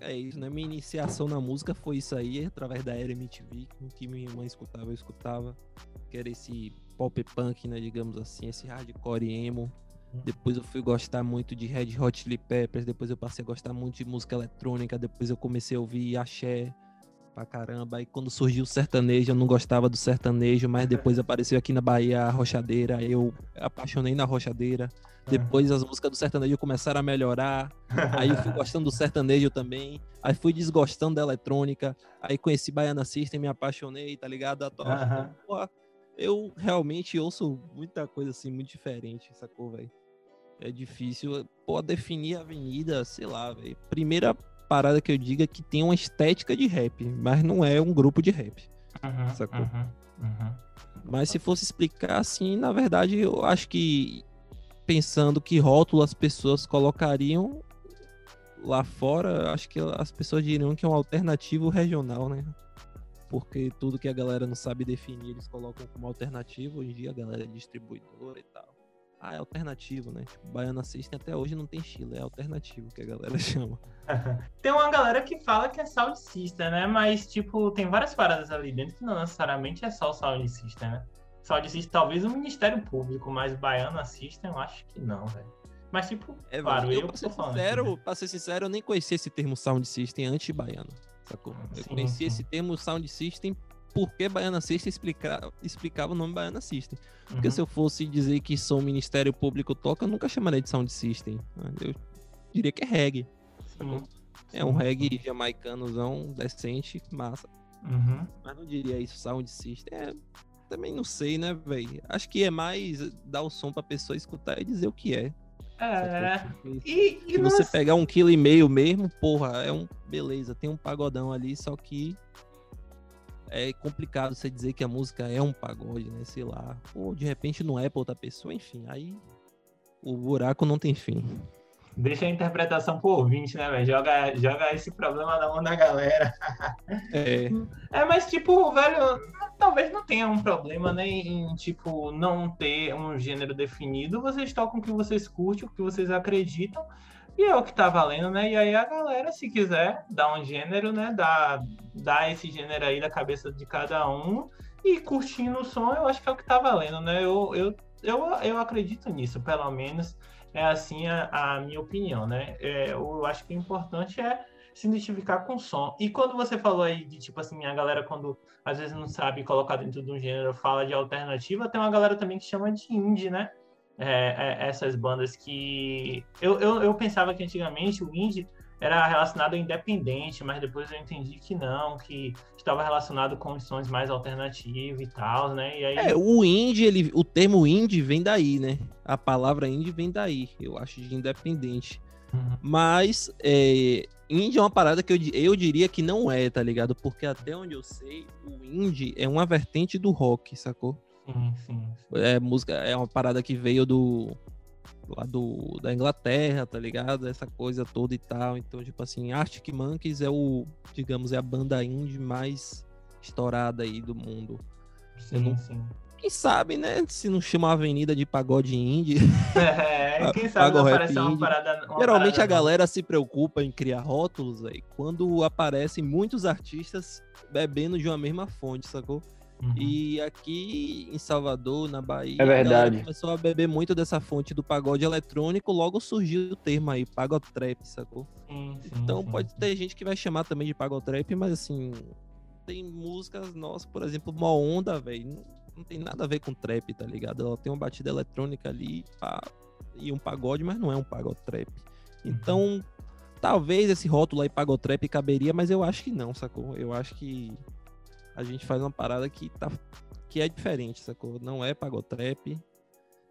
Speaker 3: é isso, né? Minha iniciação na música foi isso aí, através da Era MTV, que minha mãe escutava, eu escutava, que era esse pop punk, né, digamos assim, esse hardcore emo. Depois eu fui gostar muito de Red Hot Chili Peppers, depois eu passei a gostar muito de música eletrônica, depois eu comecei a ouvir axé, pra caramba. Aí quando surgiu o sertanejo, eu não gostava do sertanejo, mas depois apareceu aqui na Bahia a rochadeira, eu apaixonei na rochadeira. Depois as músicas do sertanejo começaram a melhorar. Aí eu fui gostando do sertanejo também. Aí fui desgostando da eletrônica. Aí conheci Baiana System, me apaixonei, tá ligado? Uhum. Pô, eu realmente ouço muita coisa assim, muito diferente, sacou, velho? É difícil, pô, definir a avenida, sei lá, velho. Primeira parada que eu digo é que tem uma estética de rap, mas não é um grupo de rap. Uhum, sacou? Uhum, uhum. Mas se fosse explicar assim, na verdade, eu acho que pensando que rótulo as pessoas colocariam lá fora, acho que as pessoas diriam que é um alternativo regional, né? Porque tudo que a galera não sabe definir, eles colocam como alternativo. Hoje em dia a galera é distribuidora e tal ah, é alternativo, né? Tipo, Baiana System até hoje não tem estilo, é alternativo que a galera chama.
Speaker 1: tem uma galera que fala que é Sound System, né? Mas, tipo, tem várias paradas ali dentro que não necessariamente é só o Sound System, né? Sound System, talvez o Ministério Público, mas Baiana System eu acho que não, velho. Mas, tipo,
Speaker 3: é, claro, eu, eu pra ser sincero, né? pra ser sincero, eu nem conhecia esse termo Sound System anti-baiano, sacou? Eu sim, conheci sim. esse termo Sound System porque Baiana System explica, explicava o nome Baiana System. Porque uhum. se eu fosse dizer que sou o Ministério Público toca, eu nunca chamaria de Sound System. Né? Eu diria que é reggae. Sim. É um reggae jamaicanozão, decente, massa. Uhum. Mas não diria isso, Sound System. É, também não sei, né, velho? Acho que é mais dar o som pra pessoa escutar e dizer o que é.
Speaker 1: É. E,
Speaker 3: e se você pegar um quilo e meio mesmo, porra, é um. Beleza, tem um pagodão ali, só que é complicado você dizer que a música é um pagode, né? Sei lá. Ou de repente não é pra outra pessoa, enfim. Aí o buraco não tem fim.
Speaker 1: Deixa a interpretação pro ouvinte, né, velho? Joga, joga esse problema na mão da galera.
Speaker 3: É.
Speaker 1: É, mas, tipo, velho, talvez não tenha um problema, né, em, tipo, não ter um gênero definido. Vocês tocam o que vocês curtem, o que vocês acreditam. E é o que tá valendo, né? E aí a galera, se quiser, dá um gênero, né? Dá, dá esse gênero aí da cabeça de cada um. E curtindo o som, eu acho que é o que tá valendo, né? Eu, eu, eu, eu acredito nisso, pelo menos. É assim a, a minha opinião, né? É, eu acho que o importante é se identificar com o som. E quando você falou aí de, tipo assim, a galera quando às vezes não sabe colocar dentro de um gênero, fala de alternativa, tem uma galera também que chama de indie, né? é, é, essas bandas que. Eu, eu, eu, pensava que antigamente o indie era relacionado ao independente, mas depois eu entendi que não, que estava relacionado com sons mais alternativos e tal, né? E aí...
Speaker 3: É, o indie, ele, o termo indie vem daí, né? A palavra indie vem daí, eu acho, de independente. Uhum. Mas é, indie é uma parada que eu, eu diria que não é, tá ligado? Porque até onde eu sei, o indie é uma vertente do rock, sacou?
Speaker 1: Sim, sim,
Speaker 3: É música, é uma parada que veio do lá do da Inglaterra, tá ligado? Essa coisa toda e tal. Então, tipo assim, Arctic Monkeys é o, digamos, é a banda indie mais estourada aí do mundo.
Speaker 1: Sim, não... sim.
Speaker 3: Quem sabe, né? Se não chama Avenida de Pagode Indie.
Speaker 1: É, quem sabe não aparece uma parada. Uma
Speaker 3: Geralmente
Speaker 1: parada
Speaker 3: a galera se preocupa em criar rótulos aí quando aparecem muitos artistas bebendo de uma mesma fonte, sacou? Uhum. E aqui em Salvador, na Bahia,
Speaker 2: é verdade.
Speaker 3: começou a beber muito dessa fonte do pagode eletrônico, logo surgiu o termo aí, pagotrap, sacou?
Speaker 1: Sim, sim,
Speaker 3: então
Speaker 1: sim,
Speaker 3: pode ter gente que vai chamar também de pagotrap, mas assim, tem músicas nossas, por exemplo, Mó Onda, velho, não, não, tem nada a ver com trap, tá ligado? Ela tem uma batida eletrônica ali pá, e um pagode, mas não é um pagotrap. Uhum. Então, uhum. talvez esse rótulo aí pagotrap caberia, mas eu acho que não, sacou? Eu acho que a gente faz uma parada que, tá, que é diferente, sacou? Não é pagotrap,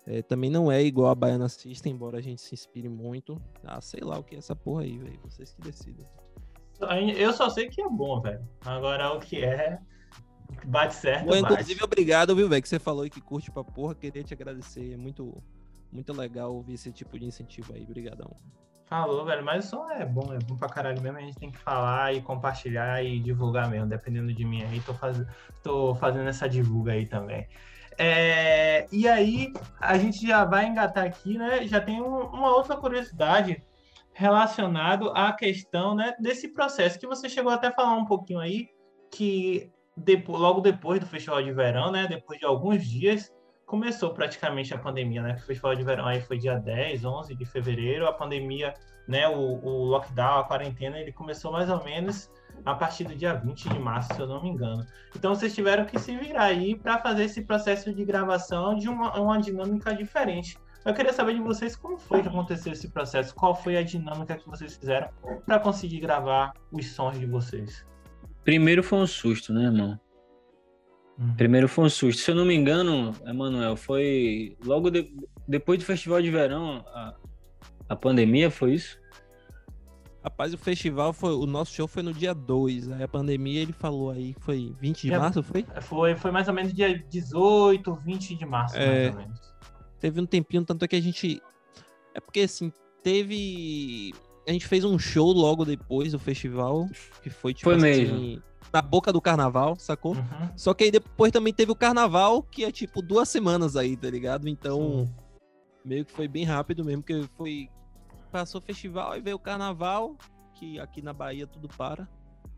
Speaker 3: é, também não é igual a Baiana System, embora a gente se inspire muito. Ah, sei lá o que é essa porra aí, velho. Vocês que decidem.
Speaker 1: Eu só sei que é bom, velho. Agora o que é. Bate certo.
Speaker 3: Bom, inclusive, obrigado, viu, velho? Que você falou e que curte pra porra. Queria te agradecer. É muito, muito legal ouvir esse tipo de incentivo aí. Obrigadão.
Speaker 1: Falou, velho, mas o som é bom, é bom pra caralho mesmo. A gente tem que falar e compartilhar e divulgar mesmo, dependendo de mim aí. Tô, faz... tô fazendo essa divulga aí também. É... E aí, a gente já vai engatar aqui, né? Já tem um, uma outra curiosidade relacionado à questão né, desse processo que você chegou até a falar um pouquinho aí, que depois, logo depois do festival de verão, né? Depois de alguns dias, começou praticamente a pandemia, né? O festival de verão aí foi dia 10, 11 de fevereiro. A pandemia, né? O, o lockdown, a quarentena, ele começou mais ou menos a partir do dia 20 de março, se eu não me engano. Então vocês tiveram que se virar aí para fazer esse processo de gravação de uma, uma dinâmica diferente. Eu queria saber de vocês como foi que aconteceu esse processo, qual foi a dinâmica que vocês fizeram para conseguir gravar os sons de vocês.
Speaker 2: Primeiro foi um susto, né, irmão? Uhum. Primeiro foi um susto. Se eu não me engano, Emanuel, foi logo de... depois do festival de verão, a, a pandemia foi isso?
Speaker 3: Rapaz, o festival foi. O nosso show foi no dia 2. Aí a pandemia ele falou aí, foi 20 de é, março, foi?
Speaker 1: Foi, foi mais ou menos dia 18, 20 de março, é, mais ou menos.
Speaker 3: Teve um tempinho, tanto é que a gente. É porque assim, teve. A gente fez um show logo depois do festival, que foi tipo
Speaker 2: foi
Speaker 3: assim,
Speaker 2: mesmo.
Speaker 3: Na boca do carnaval, sacou? Uhum. Só que aí depois também teve o carnaval, que é tipo duas semanas aí, tá ligado? Então, Sim. meio que foi bem rápido mesmo, que foi passou o festival e veio o carnaval, que aqui na Bahia tudo para.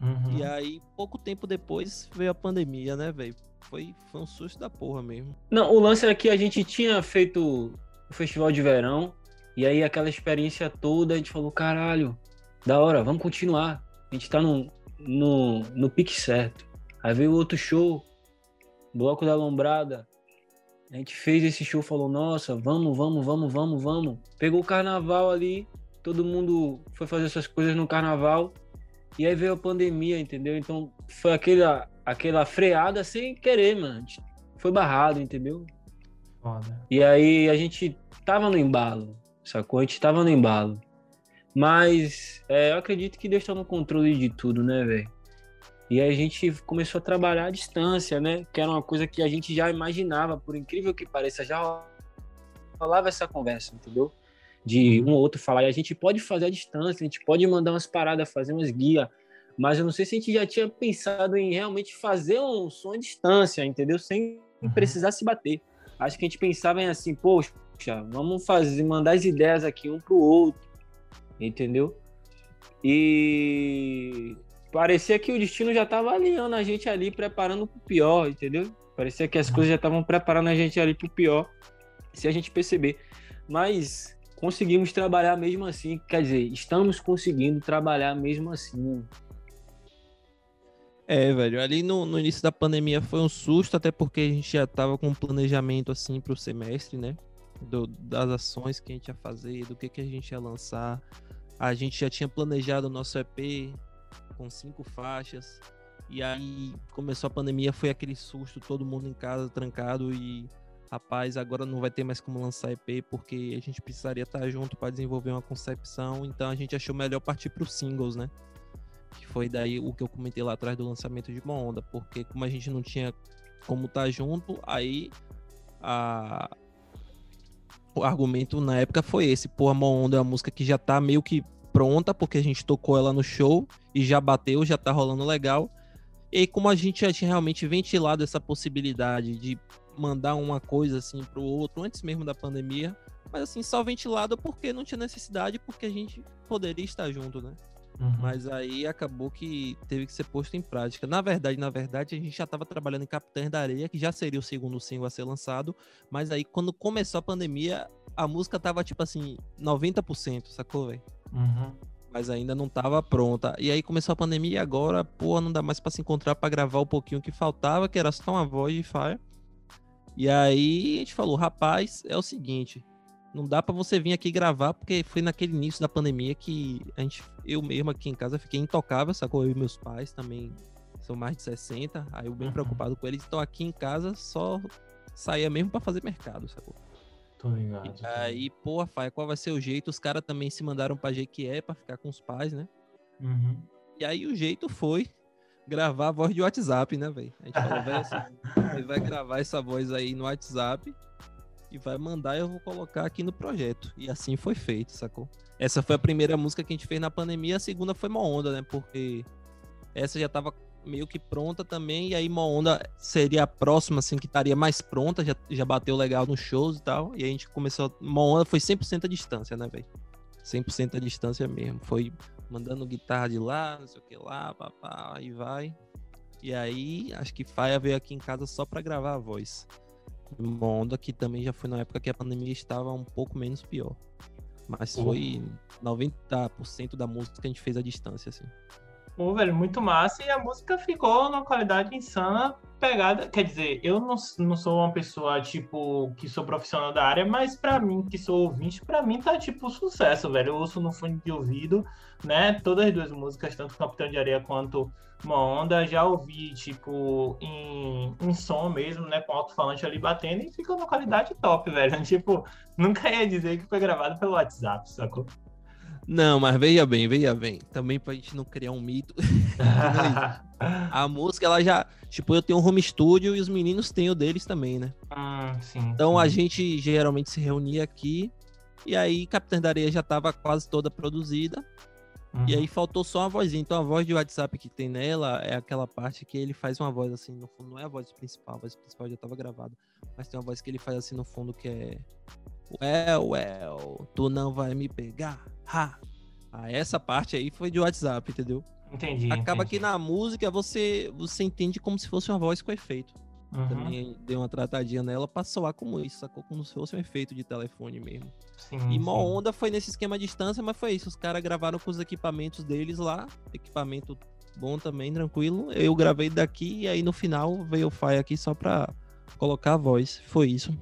Speaker 3: Uhum. E aí, pouco tempo depois, veio a pandemia, né, velho? Foi, foi um susto da porra mesmo.
Speaker 2: Não, o lance é que a gente tinha feito o festival de verão, e aí aquela experiência toda, a gente falou, caralho, da hora, vamos continuar. A gente tá no, no, no pique certo. Aí veio outro show, Bloco da Lombrada, a gente fez esse show, falou, nossa, vamos, vamos, vamos, vamos, vamos. Pegou o carnaval ali, todo mundo foi fazer essas coisas no carnaval. E aí veio a pandemia, entendeu? Então foi aquela, aquela freada sem querer, mano. Foi barrado, entendeu? Foda. E aí a gente tava no embalo, sacou? A gente tava no embalo. Mas é, eu acredito que Deus tá no controle de tudo, né, velho? E a gente começou a trabalhar à distância, né? Que era uma coisa que a gente já imaginava, por incrível que pareça, já falava essa conversa, entendeu? De um ou outro falar, e a gente pode fazer à distância, a gente pode mandar umas paradas, fazer umas guias, mas eu não sei se a gente já tinha pensado em realmente fazer um som à distância, entendeu? Sem uhum. precisar se bater. Acho que a gente pensava em assim, poxa, vamos fazer, mandar as ideias aqui um pro outro, entendeu? E parecia que o destino já estava alinhando a gente ali, preparando para o pior, entendeu? Parecia que as coisas já estavam preparando a gente ali para o pior, se a gente perceber. Mas conseguimos trabalhar mesmo assim, quer dizer, estamos conseguindo trabalhar mesmo assim.
Speaker 3: É, velho, ali no, no início da pandemia foi um susto, até porque a gente já estava com um planejamento assim para o semestre, né? Do, das ações que a gente ia fazer, do que, que a gente ia lançar. A gente já tinha planejado o nosso EP, com cinco faixas. E aí começou a pandemia, foi aquele susto, todo mundo em casa trancado e rapaz, agora não vai ter mais como lançar EP porque a gente precisaria estar junto para desenvolver uma concepção, então a gente achou melhor partir para os singles, né? Que foi daí o que eu comentei lá atrás do lançamento de uma onda, porque como a gente não tinha como estar junto, aí a argumento na época foi esse, pô, a Onda é uma música que já tá meio que pronta, porque a gente tocou ela no show e já bateu, já tá rolando legal. E como a gente já tinha realmente ventilado essa possibilidade de mandar uma coisa assim pro outro antes mesmo da pandemia, mas assim, só ventilado porque não tinha necessidade, porque a gente poderia estar junto, né? Uhum. Mas aí acabou que teve que ser posto em prática. Na verdade, na verdade, a gente já estava trabalhando em Capitães da Areia, que já seria o segundo single a ser lançado, mas aí quando começou a pandemia, a música tava tipo assim, 90%, sacou, velho? Uhum. Mas ainda não tava pronta. E aí começou a pandemia e agora, pô, não dá mais para se encontrar para gravar o pouquinho que faltava, que era só uma voz de Fire. E aí a gente falou, rapaz, é o seguinte, não dá para você vir aqui gravar, porque foi naquele início da pandemia que a gente, eu mesmo aqui em casa fiquei intocável, sacou? Eu e meus pais também são mais de 60, aí eu bem uhum. preocupado com eles, então aqui em casa só saía mesmo para fazer mercado, sacou?
Speaker 1: Tô ligado.
Speaker 3: E aí, porra, Faia, qual vai ser o jeito? Os caras também se mandaram pra Jequié pra ficar com os pais, né? Uhum. E aí o jeito foi gravar a voz de WhatsApp, né, velho? A gente falou, velho, vai gravar essa voz aí no WhatsApp e vai mandar e eu vou colocar aqui no projeto. E assim foi feito, sacou? Essa foi a primeira música que a gente fez na pandemia, a segunda foi uma onda, né? Porque essa já tava meio que pronta também, e aí uma onda seria a próxima, assim, que estaria mais pronta, já, já bateu legal nos shows e tal, e a gente começou, uma onda foi 100% a distância, né, velho? 100% a distância mesmo, foi mandando guitarra de lá, não sei o que lá, papá, aí vai. E aí, acho que Faia veio aqui em casa só para gravar a voz. Uma onda que também já foi na época que a pandemia estava um pouco menos pior. Mas foi 90% da música que a gente fez à distância, assim.
Speaker 1: Pô, velho, muito massa. E a música ficou numa qualidade insana, pegada. Quer dizer, eu não, não sou uma pessoa, tipo, que sou profissional da área, mas para mim, que sou ouvinte, para mim tá, tipo, sucesso, velho. Eu ouço no fone de ouvido, né? Todas as duas músicas, tanto Capitão de Areia quanto Uma Onda, já ouvi, tipo, em, em som mesmo, né? Com alto-falante ali batendo e ficou numa qualidade top, velho. Tipo, nunca ia dizer que foi gravado pelo WhatsApp, sacou?
Speaker 3: Não, mas veja bem, veja bem. Também pra gente não criar um mito. a música, ela já. Tipo, eu tenho um home studio e os meninos têm o deles também, né?
Speaker 1: Ah, sim.
Speaker 3: Então
Speaker 1: sim.
Speaker 3: a gente geralmente se reunia aqui. E aí, Capitã da Areia já tava quase toda produzida. Uhum. E aí faltou só uma vozinha. Então a voz de WhatsApp que tem nela é aquela parte que ele faz uma voz assim, no fundo. Não é a voz principal, a voz principal já tava gravada. Mas tem uma voz que ele faz assim no fundo que é. Well, well, tu não vai me pegar. Ha! Ah, essa parte aí foi de WhatsApp, entendeu?
Speaker 1: Entendi.
Speaker 3: Acaba
Speaker 1: entendi.
Speaker 3: que na música você, você entende como se fosse uma voz com efeito.
Speaker 1: Uhum.
Speaker 3: Também dei uma tratadinha nela pra soar como isso, sacou? Como se fosse um efeito de telefone mesmo.
Speaker 1: Sim,
Speaker 3: E Mó. Onda foi nesse esquema à distância, mas foi isso. Os caras gravaram com os equipamentos deles lá. Equipamento bom também, tranquilo. Eu gravei daqui e aí no final veio o Fire aqui só pra colocar a voz. Foi isso.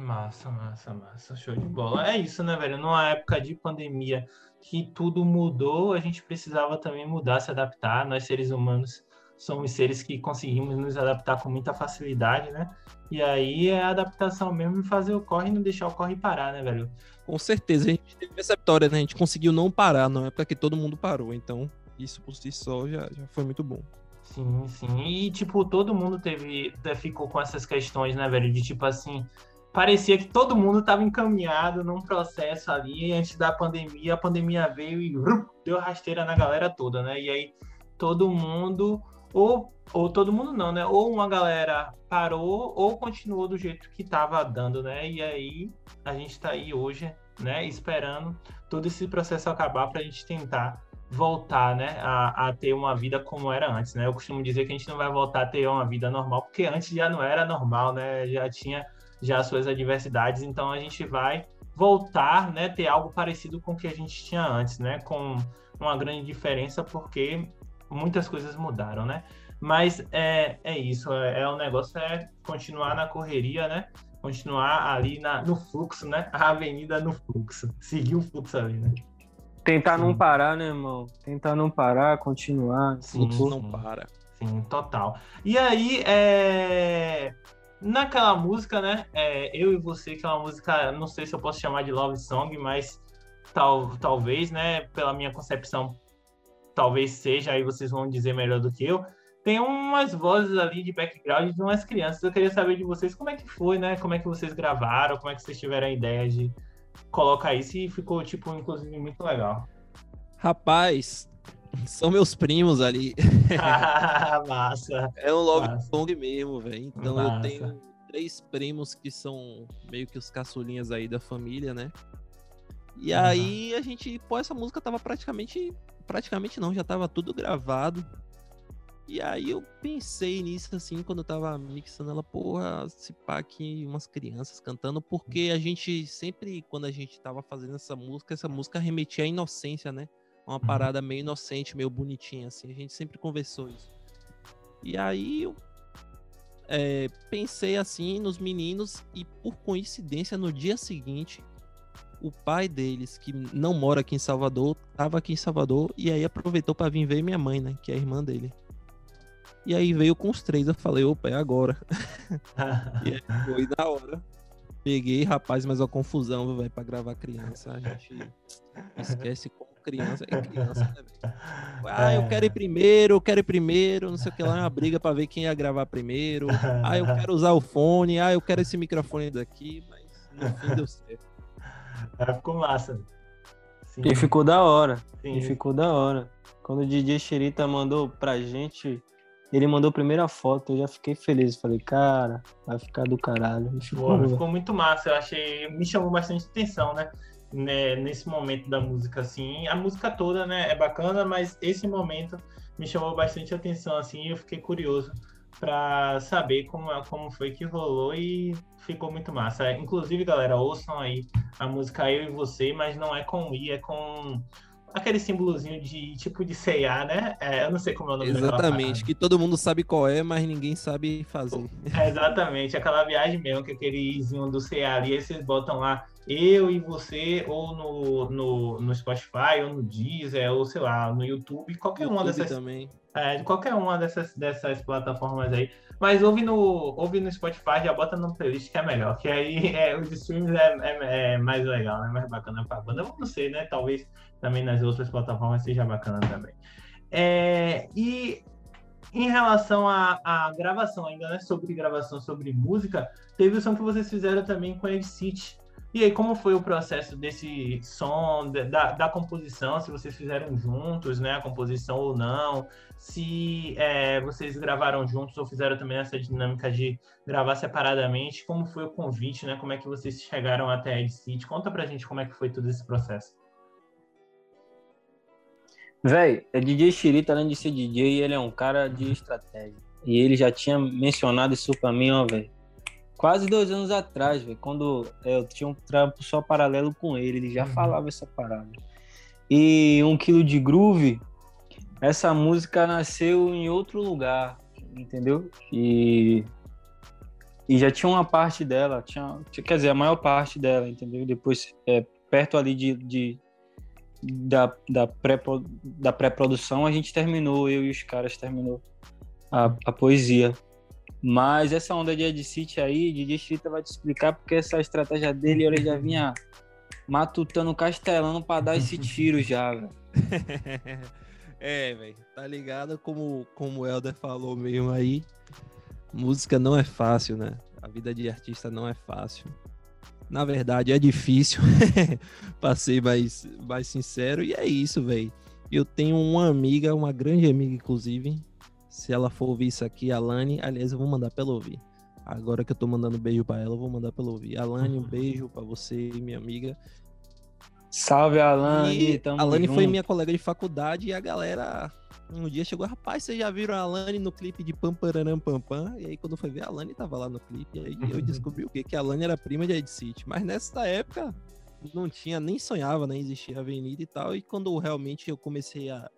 Speaker 1: Massa, massa, massa. Show de bola. É isso, né, velho? Numa época de pandemia que tudo mudou, a gente precisava também mudar, se adaptar. Nós, seres humanos, somos seres que conseguimos nos adaptar com muita facilidade, né? E aí é a adaptação mesmo e fazer o corre e não deixar o corre parar, né, velho?
Speaker 3: Com certeza, a gente teve essa vitória, né? A gente conseguiu não parar na época que todo mundo parou. Então, isso por si só já, já foi muito bom.
Speaker 1: Sim, sim. E, tipo, todo mundo teve, ficou com essas questões, né, velho? De tipo assim, parecia que todo mundo estava encaminhado num processo ali antes da pandemia. A pandemia veio e deu rasteira na galera toda, né? E aí todo mundo, ou, ou todo mundo não, né? Ou uma galera parou ou continuou do jeito que estava dando, né? E aí a gente está aí hoje, né? Esperando todo esse processo acabar para a gente tentar voltar, né, a, a, ter uma vida como era antes, né? Eu costumo dizer que a gente não vai voltar a ter uma vida normal, porque antes já não era normal, né? Já tinha já suas adversidades, então a gente vai voltar, né, ter algo parecido com o que a gente tinha antes, né? Com uma grande diferença, porque muitas coisas mudaram, né? Mas é, é isso, é, é o negócio é continuar na correria, né? Continuar ali na, no fluxo, né? A avenida no fluxo. Seguir o fluxo ali, né?
Speaker 2: Tentar
Speaker 1: Sim.
Speaker 2: não parar, né, irmão? Tentar não parar, continuar.
Speaker 3: O fluxo
Speaker 1: Sim,
Speaker 3: não
Speaker 1: sim.
Speaker 3: para.
Speaker 1: Sim, total. E aí, é... naquela música, né? é, Eu e Você, que é uma música, não sei se eu posso chamar de love song, mas tal, talvez, né? Pela minha concepção, talvez seja, aí vocês vão dizer melhor do que eu. Tem umas vozes ali de background de umas crianças. Eu queria saber de vocês como é que foi, né? Como é que vocês gravaram, como é que vocês tiveram a ideia de colocar isso e ficou, tipo, inclusive, muito legal.
Speaker 3: Rapaz, são meus primos ali.
Speaker 1: Massa.
Speaker 3: É um love
Speaker 1: Massa.
Speaker 3: song mesmo, velho. Então eu
Speaker 1: Massa.
Speaker 3: tenho três primos que são meio que os caçulinhas aí da família, né? E
Speaker 1: Aham.
Speaker 3: aí a gente, pô, essa música tava praticamente, praticamente não, já tava tudo gravado. E aí eu pensei nisso assim, quando eu tava mixando ela, porra, se pá aqui umas crianças cantando, porque a gente sempre, quando a gente tava fazendo essa música, essa música remetia à inocência, né? Uma parada meio inocente, meio bonitinha, assim, a gente sempre conversou isso. E aí eu é, pensei assim nos meninos e por coincidência no dia seguinte o pai deles que não mora aqui em Salvador tava aqui em Salvador e aí aproveitou para vir ver minha mãe, né, que é a irmã dele. E aí veio com os três, eu falei, opa, é agora. E aí foi na hora. Peguei, rapaz, mas a confusão, vai para gravar criança, a gente esquece como criança é criança, né, velho? Ah, eu quero ir primeiro, eu quero ir primeiro, não sei o que lá, é uma briga pra ver quem ia gravar primeiro. Ah, eu quero usar o fone, ah, eu quero esse microfone daqui, mas no fim deu certo.
Speaker 1: É, ficou massa. Sim,
Speaker 2: E ficou da hora.
Speaker 1: sim.
Speaker 2: E ficou da hora. Quando o DJ Xerita mandou pra gente, ele mandou a primeira foto, eu já fiquei feliz. Falei, cara, vai ficar do caralho. Ficou,
Speaker 1: Pô, ficou muito massa. Eu achei. Me chamou bastante atenção, né? Né, Nesse momento da música, assim. A música toda, né? É bacana, mas esse momento me chamou bastante atenção, assim. E eu fiquei curioso pra saber como, como foi que rolou e ficou muito massa. Inclusive, galera, ouçam aí a música Eu e Você, mas não é com I, é com aquele símbolozinho de tipo de C&A, né? É, eu não sei como é o nome
Speaker 3: Exatamente, que todo mundo sabe qual é, mas ninguém sabe fazer.
Speaker 1: É, exatamente, aquela viagem mesmo, que aquele izinho do C&A ali, aí vocês botam lá eu e você, ou no, no, no Spotify, ou no Deezer, ou sei lá, no YouTube, qualquer YouTube uma dessas.
Speaker 3: também.
Speaker 1: É, qualquer uma dessas, dessas plataformas aí. Mas ouve no, ouve no Spotify, já bota no playlist que é melhor. Que aí é, os streams é, é, é, mais legal, né? Mais bacana pra banda. Eu não sei, né? Talvez também nas outras plataformas seja bacana também. É, e em relação à, gravação, ainda né, sobre gravação, sobre música, teve o som que vocês fizeram também com a Ed City. E aí, como foi o processo desse som, da, da composição, se vocês fizeram juntos, né, a composição ou não, se é, vocês gravaram juntos ou fizeram também essa dinâmica de gravar separadamente, como foi o convite, né, como é que vocês chegaram até a Ed City, conta pra gente como é que foi todo esse processo.
Speaker 2: Véi, é DJ Chirita, além de ser DJ, ele é um cara de estratégia. E ele já tinha mencionado isso pra mim, ó, velho quase dois anos atrás, velho, quando eu tinha um trampo só paralelo com ele, ele já uhum. falava essa parada. E um quilo de groove, essa música nasceu em outro lugar, entendeu? E, e já tinha uma parte dela, tinha, quer dizer, a maior parte dela, entendeu? Depois, é, perto ali de, de da, da pré-produção, a gente terminou, eu e os caras terminou a, a poesia. Mas essa onda de Ed City aí, de Distrita vai te explicar porque essa estratégia dele ele já vinha matutando castelano para dar esse tiro já, velho.
Speaker 3: é, velho, tá ligado como, como o Helder falou mesmo aí. Música não é fácil, né? A vida de artista não é fácil. Na verdade, é difícil, pra ser mais, mais sincero. E é isso, velho. Eu tenho uma amiga, uma grande amiga, inclusive, se ela for ouvir isso aqui, Alane, aliás, eu vou mandar pra ela ouvir. Agora que eu tô mandando beijo pra ela, eu vou mandar pra ela ouvir. Alane, um beijo pra você, minha amiga.
Speaker 2: Salve, Alane.
Speaker 3: E Alane junto. foi minha colega de faculdade e a galera um dia chegou, rapaz, vocês já viram a Alane no clipe de Pam Pararam Pam Pam? E aí quando foi ver, a Alane tava lá no clipe. E aí eu descobri o quê? Que a Alane era prima de Ed City. Mas nessa época não tinha, nem sonhava, nem né, existia avenida e tal. E quando realmente eu comecei a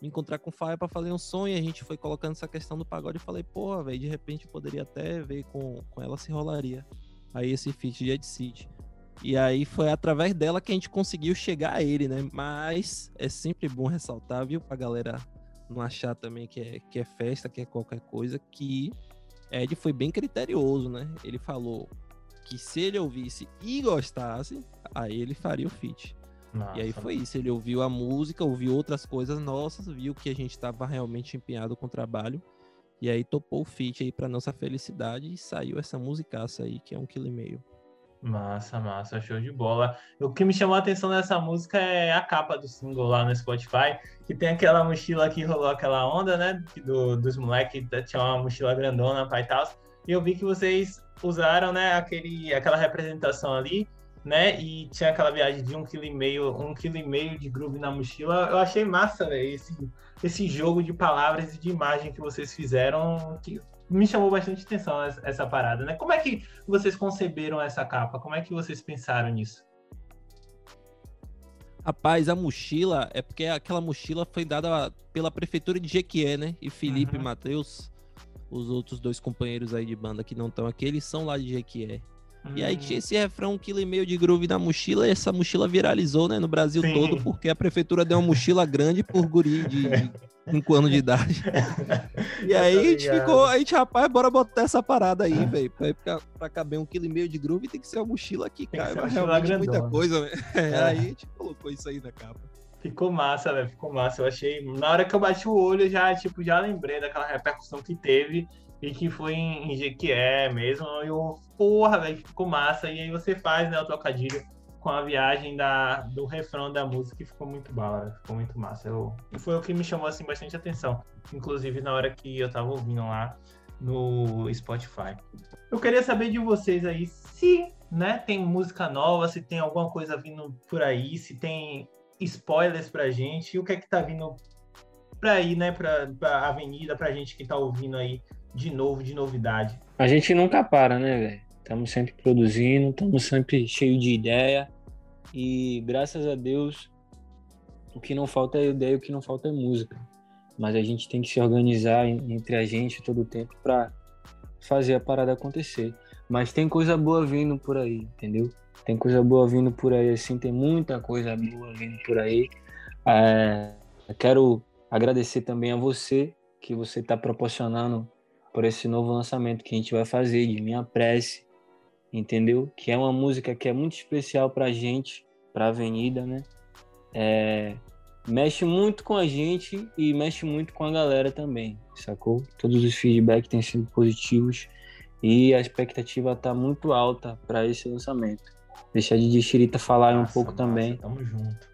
Speaker 3: me encontrar com o Faia para fazer um som e a gente foi colocando essa questão do pagode e falei, porra, velho, de repente poderia até ver com, com ela se rolaria. Aí esse feat de Ed City. E aí foi através dela que a gente conseguiu chegar a ele, né? Mas é sempre bom ressaltar, viu, pra galera não achar também que é, que é festa, que é qualquer coisa, que Ed foi bem criterioso, né? Ele falou que se ele ouvisse e gostasse, aí ele faria o feat. Nossa. E aí foi isso, ele ouviu a música, ouviu outras coisas nossas, viu que a gente estava realmente empenhado com o trabalho, e aí topou o feat aí para nossa felicidade e saiu essa musicaça aí, que é um quilo e meio.
Speaker 1: Massa, massa, show de bola. O que me chamou a atenção nessa música é a capa do single lá no Spotify, que tem aquela mochila que rolou aquela onda, né? Do, dos moleques, tinha uma mochila grandona, pai e tal. E eu vi que vocês usaram, né, aquele, aquela representação ali né? E tinha aquela viagem de um quilo e meio, um quilo e meio de groove na mochila. Eu achei massa, velho, esse, esse jogo de palavras e de imagem que vocês fizeram, que me chamou bastante atenção essa, essa parada, né? Como é que vocês conceberam essa capa? Como é que vocês pensaram nisso?
Speaker 3: Rapaz, a mochila é porque aquela mochila foi dada pela prefeitura de Jequié, né? E Felipe uhum. e Matheus, os outros dois companheiros aí de banda que não estão aqui, eles são lá de Jequié. E aí tinha esse refrão, um quilo e meio de groove na mochila, e essa mochila viralizou, né, no Brasil Sim. todo, porque a prefeitura deu uma mochila grande por guri de 5 anos de idade. e aí a gente ficou, a gente, rapaz, bora botar essa parada aí, velho. Pra, pra, caber um quilo e meio de groove tem que ser uma mochila que cai, mas realmente grandona. muita coisa, né? É. Aí a gente colocou isso aí na capa.
Speaker 1: Ficou massa, velho. Ficou massa. Eu achei. Na hora que eu bati o olho, já, tipo, já lembrei daquela repercussão que teve e que foi em, em Jequié mesmo. E eu, porra, velho, ficou massa. E aí você faz, né, o trocadilho com a viagem da, do refrão da música e ficou muito bala, ficou muito massa. Eu, foi o que me chamou assim bastante atenção, inclusive na hora que eu tava ouvindo lá no Spotify. Eu queria saber de vocês aí se, né, tem música nova, se tem alguma coisa vindo por aí, se tem spoilers pra gente, o que é que tá vindo pra aí, né, pra, pra avenida, pra gente que tá ouvindo aí de novo, de novidade?
Speaker 2: A gente nunca para, né, velho? Estamos sempre produzindo, estamos sempre cheio de ideia e graças a Deus o que não falta é ideia, o que não falta é música. Mas a gente tem que se organizar entre a gente todo o tempo para fazer a parada acontecer. Mas tem coisa boa vindo por aí, entendeu? Tem coisa boa vindo por aí, assim, tem muita coisa boa vindo por aí. É, quero agradecer também a você que você está proporcionando por esse novo lançamento que a gente vai fazer de Minha Prece, entendeu? Que é uma música que é muito especial para a gente, para a Avenida, né? É, mexe muito com a gente e mexe muito com a galera também, sacou? Todos os feedbacks têm sido positivos e a expectativa está muito alta para esse lançamento. Deixar de Chirita falar Nossa, um pouco massa, também.
Speaker 1: Tamo junto.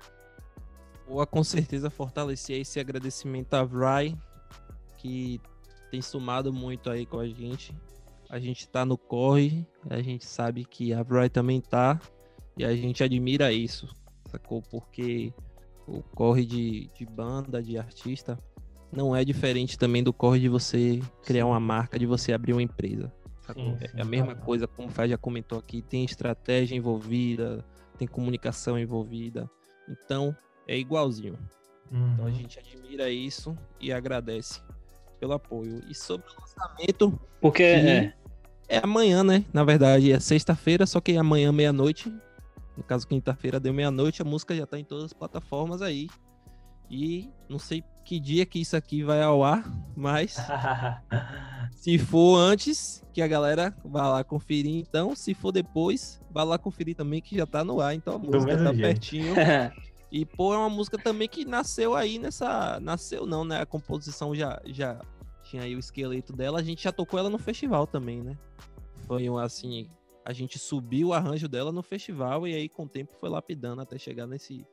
Speaker 3: Boa, com certeza fortalecer esse agradecimento a Vry, que tem somado muito aí com a gente. A gente tá no corre, a gente sabe que a Vry também tá, e a gente admira isso, sacou? Porque o corre de, de banda, de artista, não é diferente também do corre de você criar uma marca, de você abrir uma empresa. Sim, sim, é a mesma coisa, como o Faz já comentou aqui, tem estratégia envolvida, tem comunicação envolvida. Então, é igualzinho. Uhum. Então a gente admira isso e agradece pelo apoio. E sobre o lançamento.
Speaker 2: Porque é...
Speaker 3: é amanhã, né? Na verdade, é sexta-feira, só que amanhã, meia-noite. No caso, quinta-feira deu meia-noite, a música já tá em todas as plataformas aí. E não sei que dia que isso aqui vai ao ar, mas se for antes, que a galera vá lá conferir, então, se for depois, vá lá conferir também que já tá no ar, então a música tá pertinho. e pô, é uma música também que nasceu aí nessa, nasceu não, né? A composição já já tinha aí o esqueleto dela, a gente já tocou ela no festival também, né? Foi um assim, a gente subiu o arranjo dela no festival e aí com o tempo foi lapidando até chegar nesse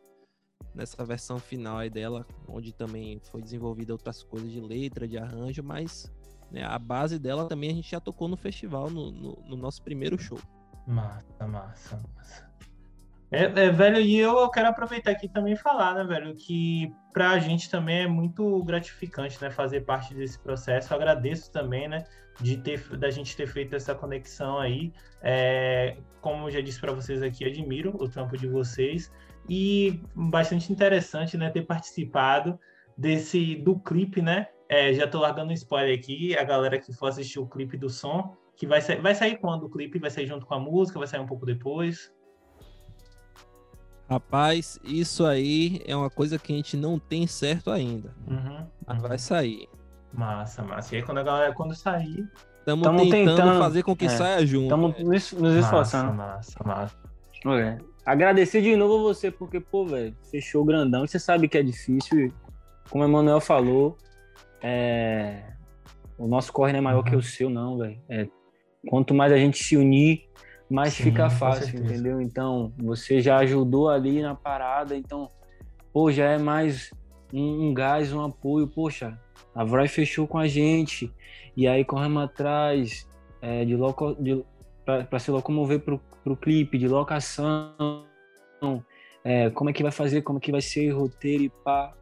Speaker 3: nessa versão final aí dela, onde também foi desenvolvida outras coisas de letra, de arranjo, mas né, a base dela também a gente já tocou no festival, no, no, no nosso primeiro show.
Speaker 1: Massa, massa, massa. É, é, velho, e eu quero aproveitar aqui também falar, né, velho, que pra gente também é muito gratificante, né, fazer parte desse processo. Eu agradeço também, né, de ter, da gente ter feito essa conexão aí. É, como eu já disse para vocês aqui, admiro o trampo de vocês e bastante interessante, né, ter participado desse do clipe, né? É, já tô largando um spoiler aqui, a galera que for assistir o clipe do som, que vai vai sair quando o clipe? Vai sair junto com a música? Vai sair um pouco depois?
Speaker 3: Rapaz, isso aí é uma coisa que a gente não tem certo ainda. Uhum, mas uhum. vai sair.
Speaker 1: Massa, massa. E aí quando a galera, quando sair.
Speaker 3: Estamos tentando, tentando, fazer com que é, saia junto.
Speaker 2: Estamos nos, nos esforçando.
Speaker 1: Massa, massa,
Speaker 2: massa. Agradecer de novo a você, porque, pô, velho, fechou grandão. Você sabe que é difícil. Como o Emanuel falou, é... o nosso corre não é maior uhum. que o seu, não, velho. É... Quanto mais a gente se unir, mais Sim, fica fácil, entendeu? Então, você já ajudou ali na parada, então, pô, já é mais um, um gás, um apoio. Poxa, a Vry fechou com a gente, e aí corremos atrás é, de, loco... de para se locomover para o clipe, de locação, é, como é que vai fazer, como é que vai ser roteiro e pá.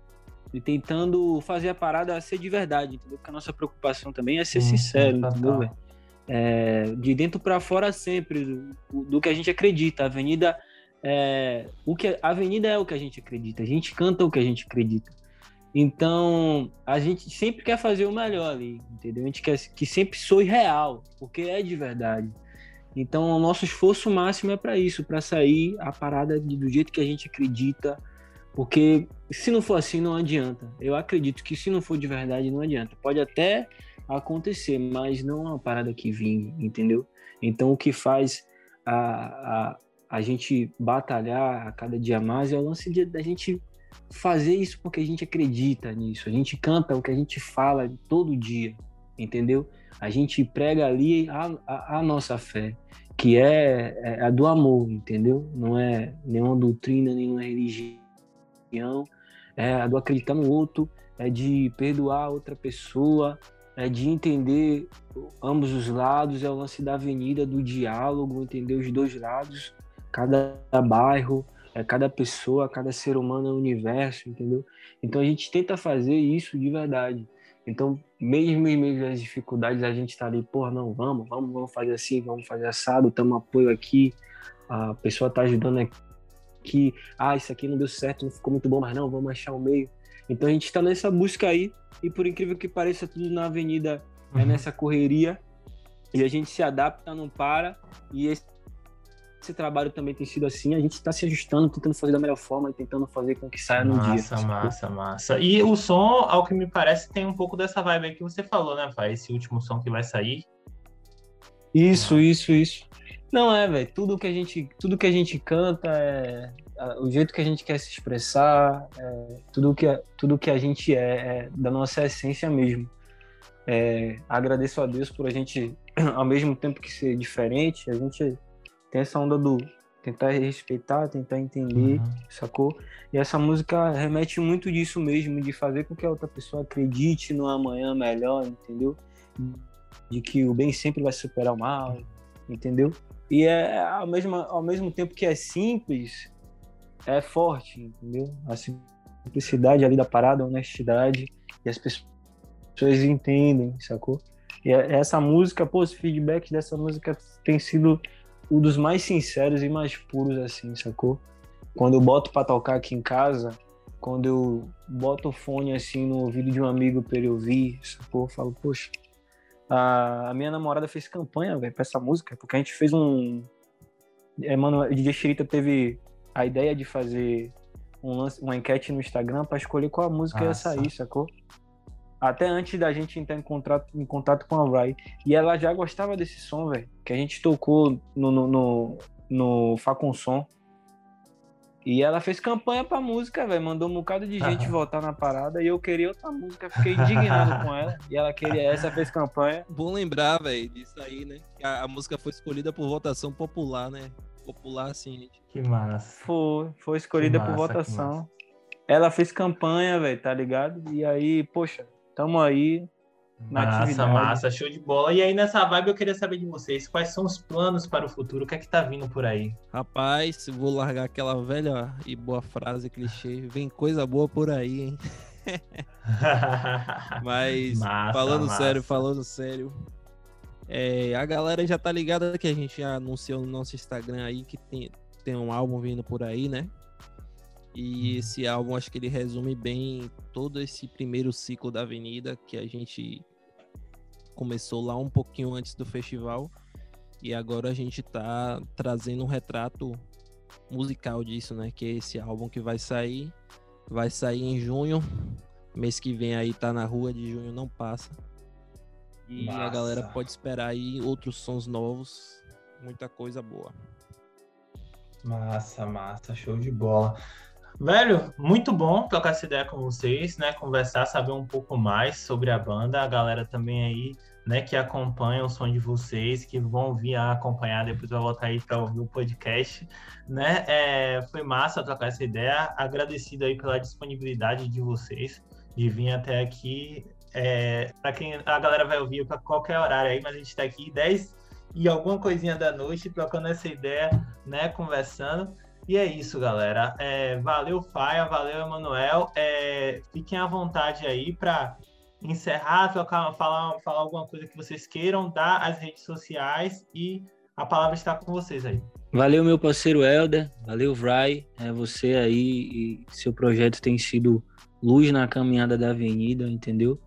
Speaker 2: E tentando fazer a parada ser de verdade, entendeu? Porque a nossa preocupação também é ser sim, sincero, sim, entendeu, é, de dentro para fora sempre, do, do, que a gente acredita. A avenida é, o que a avenida é o que a gente acredita. A gente canta o que a gente acredita. Então, a gente sempre quer fazer o melhor ali, entendeu? A gente quer que sempre soe real, porque é de verdade. Então, o nosso esforço máximo é para isso, para sair a parada de, do jeito que a gente acredita, porque se não for assim, não adianta. Eu acredito que se não for de verdade, não adianta. Pode até acontecer, mas não é uma parada que vingue, entendeu? Então, o que faz a, a, a gente batalhar a cada dia mais é o lance de, da gente fazer isso porque a gente acredita nisso. A gente canta o que a gente fala todo dia, entendeu? A gente prega ali a, a, a nossa fé, que é, é, a do amor, entendeu? Não é nenhuma doutrina, nenhuma religião, é a do acreditar no outro, é de perdoar outra pessoa, é de entender ambos os lados, é o lance da avenida, do diálogo, entender os dois lados, cada bairro, é cada pessoa, cada ser humano é um universo, entendeu? Então a gente tenta fazer isso de verdade. Então, mesmo em meio às dificuldades, a gente está ali, pô, não, vamos, vamos, vamos fazer assim, vamos fazer assado, estamos apoio aqui, a pessoa está ajudando que, ah, isso aqui não deu certo, não ficou muito bom, mas não, vamos achar o meio. Então a gente está nessa busca aí, e por incrível que pareça, tudo na avenida é uhum. é nessa correria, e a gente se adapta, não para, e esse, esse trabalho também tem sido assim, a gente está se ajustando, tentando fazer da melhor forma e tentando fazer com que saia no
Speaker 1: massa,
Speaker 2: dia.
Speaker 1: Massa, massa, massa. E o som, ao que me parece, tem um pouco dessa vibe aí que você falou, né, pai? Esse último som que vai sair.
Speaker 2: Isso, isso, isso. Não é, velho. Tudo que a gente, tudo que a gente canta é o jeito que a gente quer se expressar, é, tudo que tudo que a gente é, é da nossa essência mesmo. É, agradeço a Deus por a gente, ao mesmo tempo que ser diferente, a gente tem essa onda do tentar respeitar, tentar entender, uhum. sacou? E essa música remete muito disso mesmo, de fazer com que a outra pessoa acredite no amanhã melhor, entendeu? De que o bem sempre vai superar o mal, entendeu? E é ao mesmo, ao mesmo tempo que é simples, é forte, entendeu? A simplicidade ali da parada, a honestidade, e as pessoas entendem, sacou? E é, essa música, pô, os feedbacks dessa música tem sido um dos mais sinceros e mais puros, assim, sacou? Quando eu boto pra tocar aqui em casa, quando eu boto o fone, assim, no ouvido de um amigo pra ele ouvir, sacou? Eu falo, poxa, a, minha namorada fez campanha, velho, pra essa música, porque a gente fez um... É, mano, o DJ Chirita teve a ideia de fazer um lance, uma enquete no Instagram para escolher qual a música Nossa. ia sair, sacou? Até antes da gente entrar em contato, em contato com a Rai. E ela já gostava desse som, velho. Que a gente tocou no, no, no, no Facon Som. E ela fez campanha pra música, velho. Mandou um bocado de gente votar na parada. E eu queria outra música. Fiquei indignado com ela. E ela queria essa, fez campanha.
Speaker 3: Bom lembrar, velho, disso aí, né? A, a, música foi escolhida por votação popular, né? Popular, assim, gente.
Speaker 1: Que massa.
Speaker 2: Foi, foi escolhida massa, por votação. Ela fez campanha, velho, tá ligado? E aí, poxa, tamo aí.
Speaker 1: Massa, atividade. massa, show de bola. E aí, nessa vibe, eu queria saber de vocês, quais são os planos para o futuro? O que é que tá vindo por aí?
Speaker 3: Rapaz, vou largar aquela velha e boa frase clichê. Vem coisa boa por aí, hein? Mas, massa, falando massa. sério, falando sério, é, a galera já tá ligada que a gente já anunciou no nosso Instagram aí que tem, tem um álbum vindo por aí, né? E uhum. esse álbum acho que ele resume bem todo esse primeiro ciclo da Avenida que a gente começou lá um pouquinho antes do festival e agora a gente tá trazendo um retrato musical disso, né? Que é esse álbum que vai sair, vai sair em junho, mês que vem aí tá na rua de junho não passa. E Massa. a galera pode esperar aí outros sons novos, muita coisa boa.
Speaker 1: Massa, massa, show de bola. Velho, muito bom trocar essa ideia com vocês, né? Conversar, saber um pouco mais sobre a banda, a galera também aí, né, que acompanha o som de vocês, que vão vir a acompanhar, depois vai voltar aí para ouvir o podcast, né? É, foi massa trocar essa ideia, agradecido aí pela disponibilidade de vocês de vir até aqui. É, para quem a galera vai ouvir para qualquer horário aí, mas a gente está aqui 10 e alguma coisinha da noite, trocando essa ideia, né, conversando. E é isso, galera. É, valeu, Faia, valeu, Emanuel. É, fiquem à vontade aí para encerrar, trocar, falar, falar alguma coisa que vocês queiram, dar as redes sociais e a palavra está com vocês aí.
Speaker 2: Valeu, meu parceiro Helder. Valeu, Vry. É, você aí e seu projeto tem sido luz na caminhada da avenida, entendeu?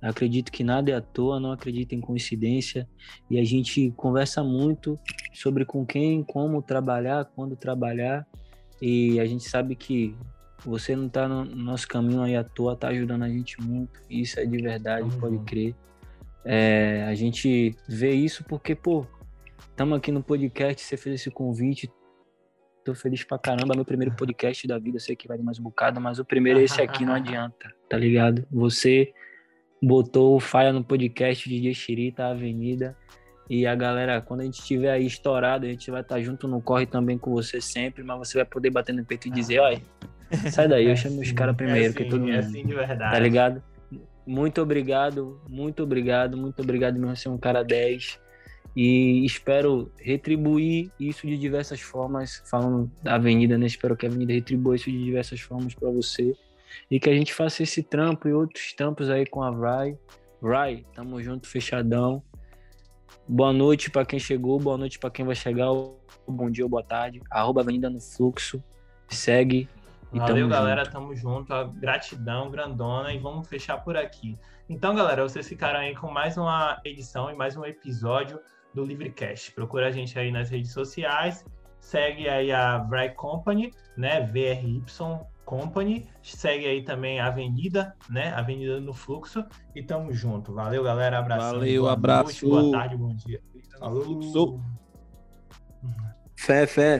Speaker 2: Acredito que nada é à toa, não acredito em coincidência. E a gente conversa muito sobre com quem, como trabalhar, quando trabalhar. E a gente sabe que você não está no nosso caminho aí à toa, está ajudando a gente muito. Isso é de verdade, uhum. pode crer. É, a gente vê isso porque, pô, estamos aqui no podcast, você fez esse convite. Tô feliz pra caramba, meu primeiro podcast da vida, sei que vai mais um bocado, mas o primeiro é esse aqui, não adianta, tá ligado? Você botou o Faia no podcast de Xirita, Avenida. E a galera, quando a gente estiver aí estourado, a gente vai estar junto no corre também com você sempre, mas você vai poder bater no peito e dizer, olha, sai daí, eu chamo os caras primeiro, é assim, que todo mundo. É
Speaker 1: assim de verdade.
Speaker 2: Tá ligado? Muito obrigado, muito obrigado, muito obrigado mesmo ser um cara 10. E espero retribuir isso de diversas formas, falando da Avenida, né? Espero que a Avenida retribua isso de diversas formas para você e que a gente faça esse trampo e outros trampos aí com a Rai. Rai, tamo junto, fechadão. Boa noite para quem chegou, boa noite para quem vai chegar, bom dia ou boa tarde. Arroba Avenida no Fluxo. segue.
Speaker 1: Valeu, galera. Junto. Tamo junto. Gratidão grandona e vamos fechar por aqui. Então, galera, vocês ficaram aí com mais uma edição e mais um episódio do Livrecast. Procura a gente aí nas redes sociais. Segue aí a Vry Company, né? VRY Company. Segue aí também a Avenida, né? Avenida no Fluxo. E tamo junto. Valeu, galera. Abraço.
Speaker 3: Valeu, boa abraço.
Speaker 1: Noite, boa tarde, bom dia. Falou.
Speaker 2: Fé, fé.